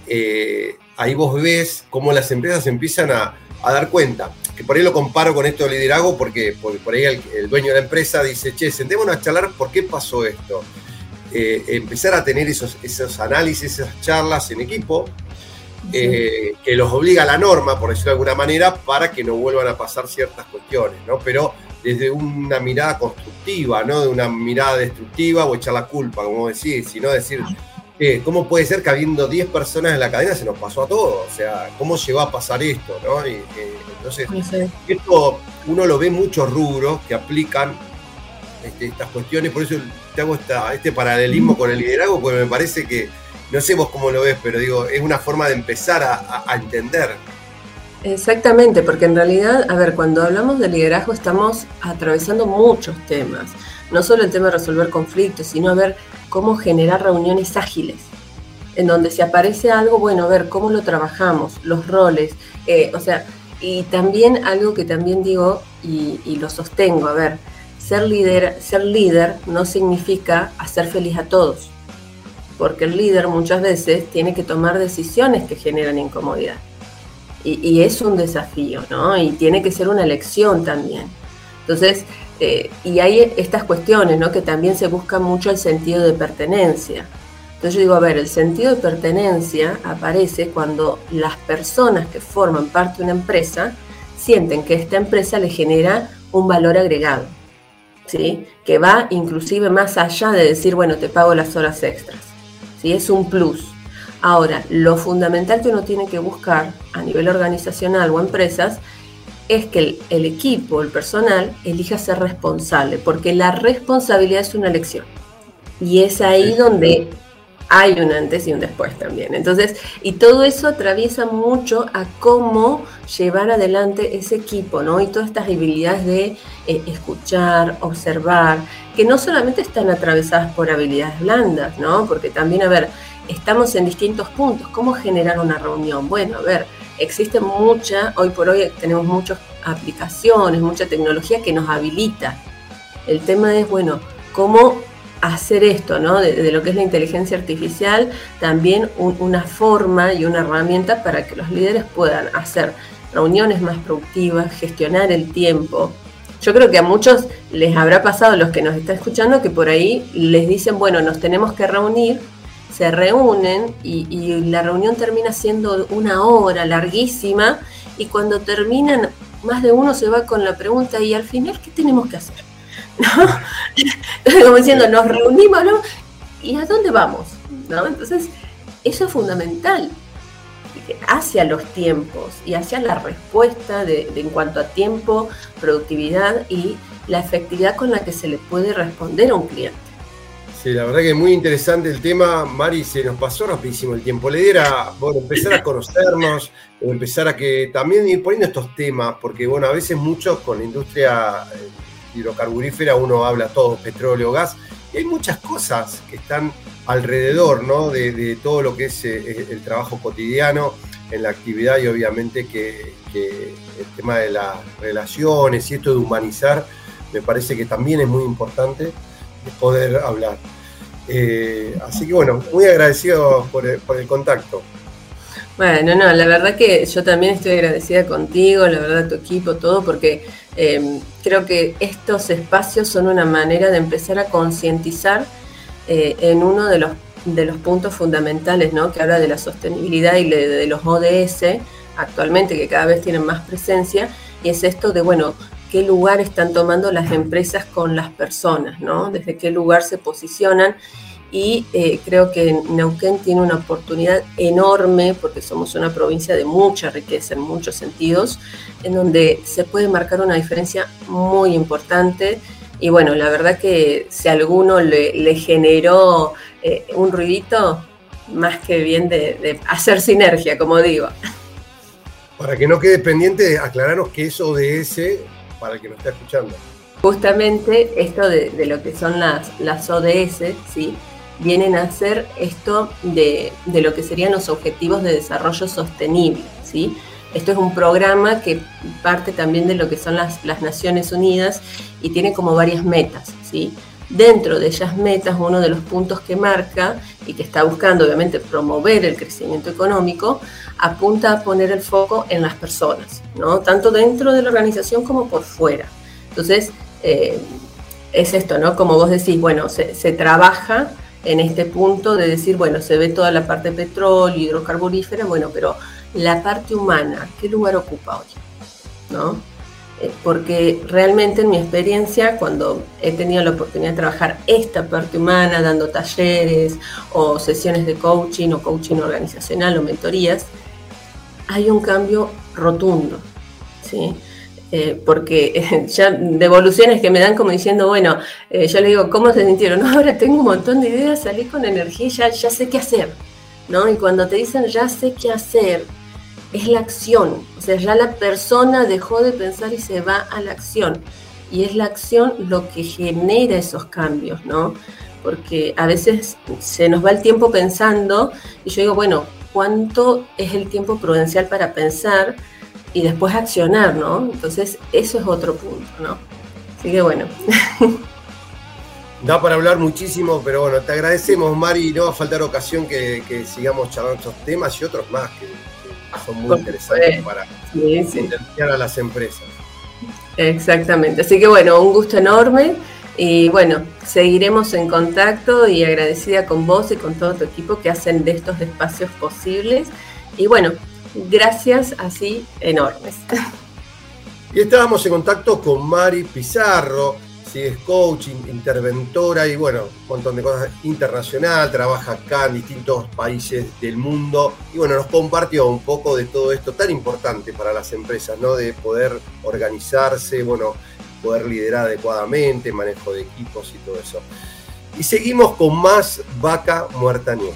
eh, ahí vos ves cómo las empresas empiezan a, dar cuenta. Que por ahí lo comparo con esto de liderazgo, porque, por ahí el, dueño de la empresa dice, che, sentémonos a charlar por qué pasó esto. Eh, empezar a tener esos, esos análisis, esas charlas en equipo, eh, que los obliga a la norma, por decirlo de alguna manera, para que no vuelvan a pasar ciertas cuestiones, ¿no? Pero desde una mirada constructiva, ¿no? De una mirada destructiva o echar la culpa, como decir, sino decir, eh, ¿cómo puede ser que habiendo 10 personas en la cadena se nos pasó a todos? O sea, ¿cómo llegó a pasar esto, no? entonces, esto uno lo ve en muchos rubros que aplican este, estas cuestiones, por eso te hago este paralelismo con el liderazgo, porque me parece que no sé vos cómo lo ves, pero digo, es una forma de empezar a, entender. Exactamente, porque en realidad, a ver, cuando hablamos de liderazgo estamos atravesando muchos temas. No solo el tema de resolver conflictos, sino a ver cómo generar reuniones ágiles, en donde si aparece algo, bueno, a ver cómo lo trabajamos, los roles, eh, o sea, y también algo que también digo y, y, lo sostengo, a ver, ser líder, ser líder no significa hacer feliz a todos porque el líder muchas veces tiene que tomar decisiones que generan incomodidad. Y, es un desafío, ¿no? Y tiene que ser una elección también. Entonces, eh, y hay estas cuestiones, ¿no? Que también se busca mucho el sentido de pertenencia. Entonces yo digo, a ver, el sentido de pertenencia aparece cuando las personas que forman parte de una empresa sienten que esta empresa le genera un valor agregado, ¿sí? Que va inclusive más allá de decir, bueno, te pago las horas extras. Es un plus. Ahora, lo fundamental que uno tiene que buscar a nivel organizacional o empresas es que el, equipo, el personal, elija ser responsable, porque la responsabilidad es una elección. Y es ahí donde hay un antes y un después también. Entonces, y todo eso atraviesa mucho a cómo llevar adelante ese equipo, ¿no? Y todas estas habilidades de eh, escuchar, observar, que no solamente están atravesadas por habilidades blandas, ¿no? Porque también, a ver, estamos en distintos puntos. ¿Cómo generar una reunión? Bueno, a ver, existe mucha, hoy por hoy tenemos muchas aplicaciones, mucha tecnología que nos habilita. El tema es, bueno, cómo hacer esto, ¿no? De, lo que es la inteligencia artificial, también una forma y una herramienta para que los líderes puedan hacer reuniones más productivas, gestionar el tiempo. Yo creo que a muchos les habrá pasado, los que nos están escuchando, que por ahí les dicen, bueno, nos tenemos que reunir, se reúnen y, la reunión termina siendo una hora larguísima y cuando terminan, más de uno se va con la pregunta, ¿y al final qué tenemos que hacer? Como diciendo, nos reunimos, ¿no? ¿Y a dónde vamos? ¿No? Entonces, eso es fundamental hacia los tiempos y hacia la respuesta de, en cuanto a tiempo, productividad y la efectividad con la que se le puede responder a un cliente. Sí, la verdad que es muy interesante el tema, Mari, se nos pasó rapidísimo el tiempo. Le diera, bueno, empezar a conocernos, empezar a que también ir poniendo estos temas, porque bueno, a veces muchos con la industria eh, hidrocarburífera uno habla todo, petróleo, gas, y hay muchas cosas que están alrededor ¿no? de, todo lo que es eh, el trabajo cotidiano en la actividad y obviamente que, el tema de las relaciones y esto de humanizar me parece que también es muy importante poder hablar. Eh, así que bueno, muy agradecido por el contacto. Bueno, no, la verdad que yo también estoy agradecida contigo, la verdad tu equipo, todo, porque em, creo que estos espacios son una manera de empezar a concientizar eh, en uno de los, de los puntos fundamentales, ¿no? Que habla de la sostenibilidad y de, los ODS actualmente, que cada vez tienen más presencia, y es esto de, bueno, qué lugar están tomando las empresas con las personas, ¿no? Desde qué lugar se posicionan y eh, creo que Neuquén tiene una oportunidad enorme porque somos una provincia de mucha riqueza en muchos sentidos, en donde se puede marcar una diferencia muy importante. Y bueno, la verdad que si alguno le, generó eh, un ruidito, más que bien de, hacer sinergia, como digo. Para que no quede pendiente, aclararnos qué es ODS para el que nos está escuchando. Justamente esto de, lo que son las, las ODS, ¿sí? vienen a hacer esto de, lo que serían los objetivos de desarrollo sostenible, ¿sí? Esto es un programa que parte también de lo que son las, las Naciones Unidas y tiene como varias metas, ¿sí? Dentro de esas metas, uno de los puntos que marca y que está buscando obviamente promover el crecimiento económico, apunta a poner el foco en las personas, ¿no? tanto dentro de la organización como por fuera. Entonces, eh, es esto, ¿no? Como vos decís, bueno, se, se, trabaja en este punto de decir, bueno, se ve toda la parte petróleo, hidrocarburífera, bueno, pero la parte humana, ¿qué lugar ocupa hoy? ¿No? Eh, porque realmente en mi experiencia, cuando he tenido la oportunidad de trabajar esta parte humana, dando talleres o sesiones de coaching o coaching organizacional o mentorías, hay un cambio rotundo, ¿sí? Eh, porque ya devoluciones que me dan como diciendo, bueno, eh, yo le digo, ¿cómo se sintieron? No, ahora tengo un montón de ideas, salí con energía ya, ya sé qué hacer, ¿no? Y cuando te dicen, ya sé qué hacer, es la acción. O sea, ya la persona dejó de pensar y se va a la acción. Y es la acción lo que genera esos cambios, ¿no? Porque a veces se nos va el tiempo pensando y yo digo, bueno, ¿cuánto es el tiempo prudencial para pensar y después accionar, ¿no? Entonces, eso es otro punto, ¿no? Así que bueno. Da para hablar muchísimo, pero bueno, te agradecemos, Mari. No va a faltar ocasión que, sigamos charlando estos temas y otros más que son muy interesantes para sí, a las empresas. Exactamente, así que bueno, un gusto enorme y bueno, seguiremos en contacto y agradecida con vos y con todo tu equipo que hacen de estos espacios posibles y bueno, gracias así enormes. Y estábamos en contacto con Mari Pizarro, es coaching, interventora y bueno, un montón de cosas internacional, trabaja acá en distintos países del mundo y bueno, nos compartió un poco de todo esto tan importante para las empresas, ¿no? De poder organizarse, bueno, poder liderar adecuadamente, manejo de equipos y todo eso. Y seguimos con más Vaca Muerta News.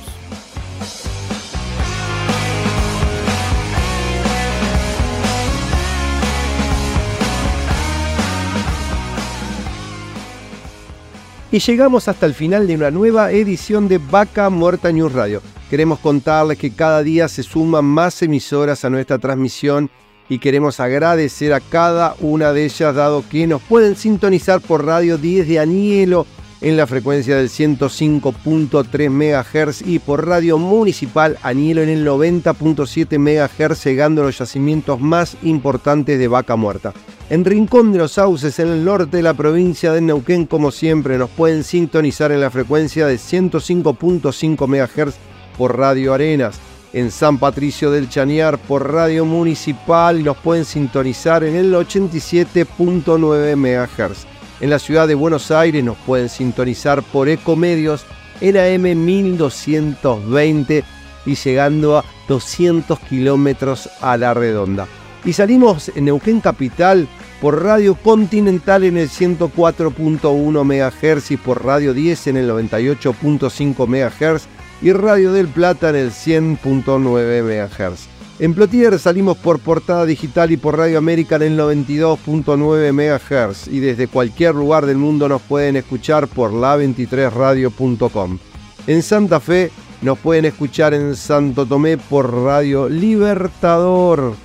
Y llegamos hasta el final de una nueva edición de Vaca Muerta News Radio. Queremos contarles que cada día se suman más emisoras a nuestra transmisión y queremos agradecer a cada una de ellas dado que nos pueden sintonizar por Radio 10 de Anielo en la frecuencia del 105.3 MHz y por Radio Municipal Anielo en el 90.7 MHz, llegando a los yacimientos más importantes de Vaca Muerta. En Rincón de los Sauces, en el norte de la provincia de Neuquén, como siempre, nos pueden sintonizar en la frecuencia de 105.5 MHz por Radio Arenas. En San Patricio del Chañar por Radio Municipal nos pueden sintonizar en el 87.9 MHz. En la ciudad de Buenos Aires nos pueden sintonizar por Ecomedios en AM 1220 y llegando a 200 kilómetros a la redonda. Y salimos en Neuquén Capital por Radio Continental en el 104.1 MHz y por Radio 10 en el 98.5 MHz y Radio del Plata en el 100.9 MHz. En Plotier salimos por Portada Digital y por Radio América en el 92.9 MHz y desde cualquier lugar del mundo nos pueden escuchar por la23radio.com. En Santa Fe nos pueden escuchar en Santo Tomé por Radio Libertador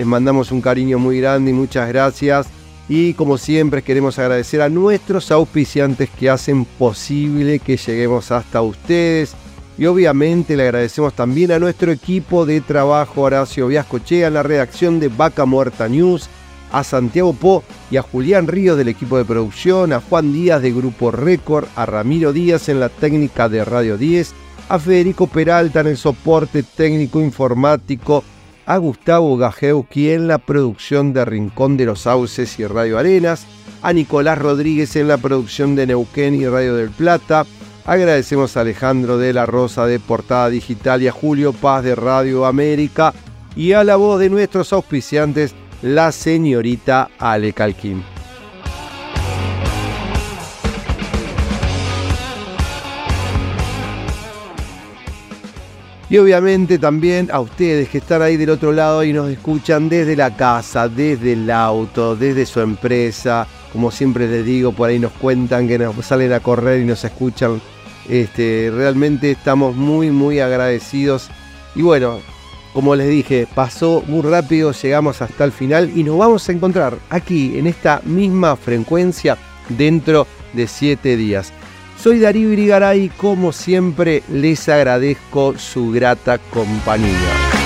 les mandamos un cariño muy grande y muchas gracias. Y como siempre queremos agradecer a nuestros auspiciantes que hacen posible que lleguemos hasta ustedes. Y obviamente le agradecemos también a nuestro equipo de trabajo, Horacio Viascochea en la redacción de Vaca Muerta News, a Santiago Po y a Julián Ríos del equipo de producción, a Juan Díaz de Grupo Récord, a Ramiro Díaz en la técnica de Radio 10, a Federico Peralta en el soporte técnico informático, a Gustavo Gajeuki en la producción de Rincón de los Sauces y Radio Arenas, a Nicolás Rodríguez en la producción de Neuquén y Radio del Plata. Agradecemos a Alejandro de la Rosa de Portada Digital y a Julio Paz de Radio América y a la voz de nuestros auspiciantes, la señorita Ale Calquín. Y obviamente también a ustedes que están ahí del otro lado y nos escuchan desde la casa, desde el auto, desde su empresa. Como siempre les digo, por ahí nos cuentan que nos salen a correr y nos escuchan. Este, realmente estamos muy, muy agradecidos. Y bueno, como les dije, pasó muy rápido, llegamos hasta el final y nos vamos a encontrar aquí en esta misma frecuencia dentro de 7 días. Soy Darío Irigaray y como siempre les agradezco su grata compañía.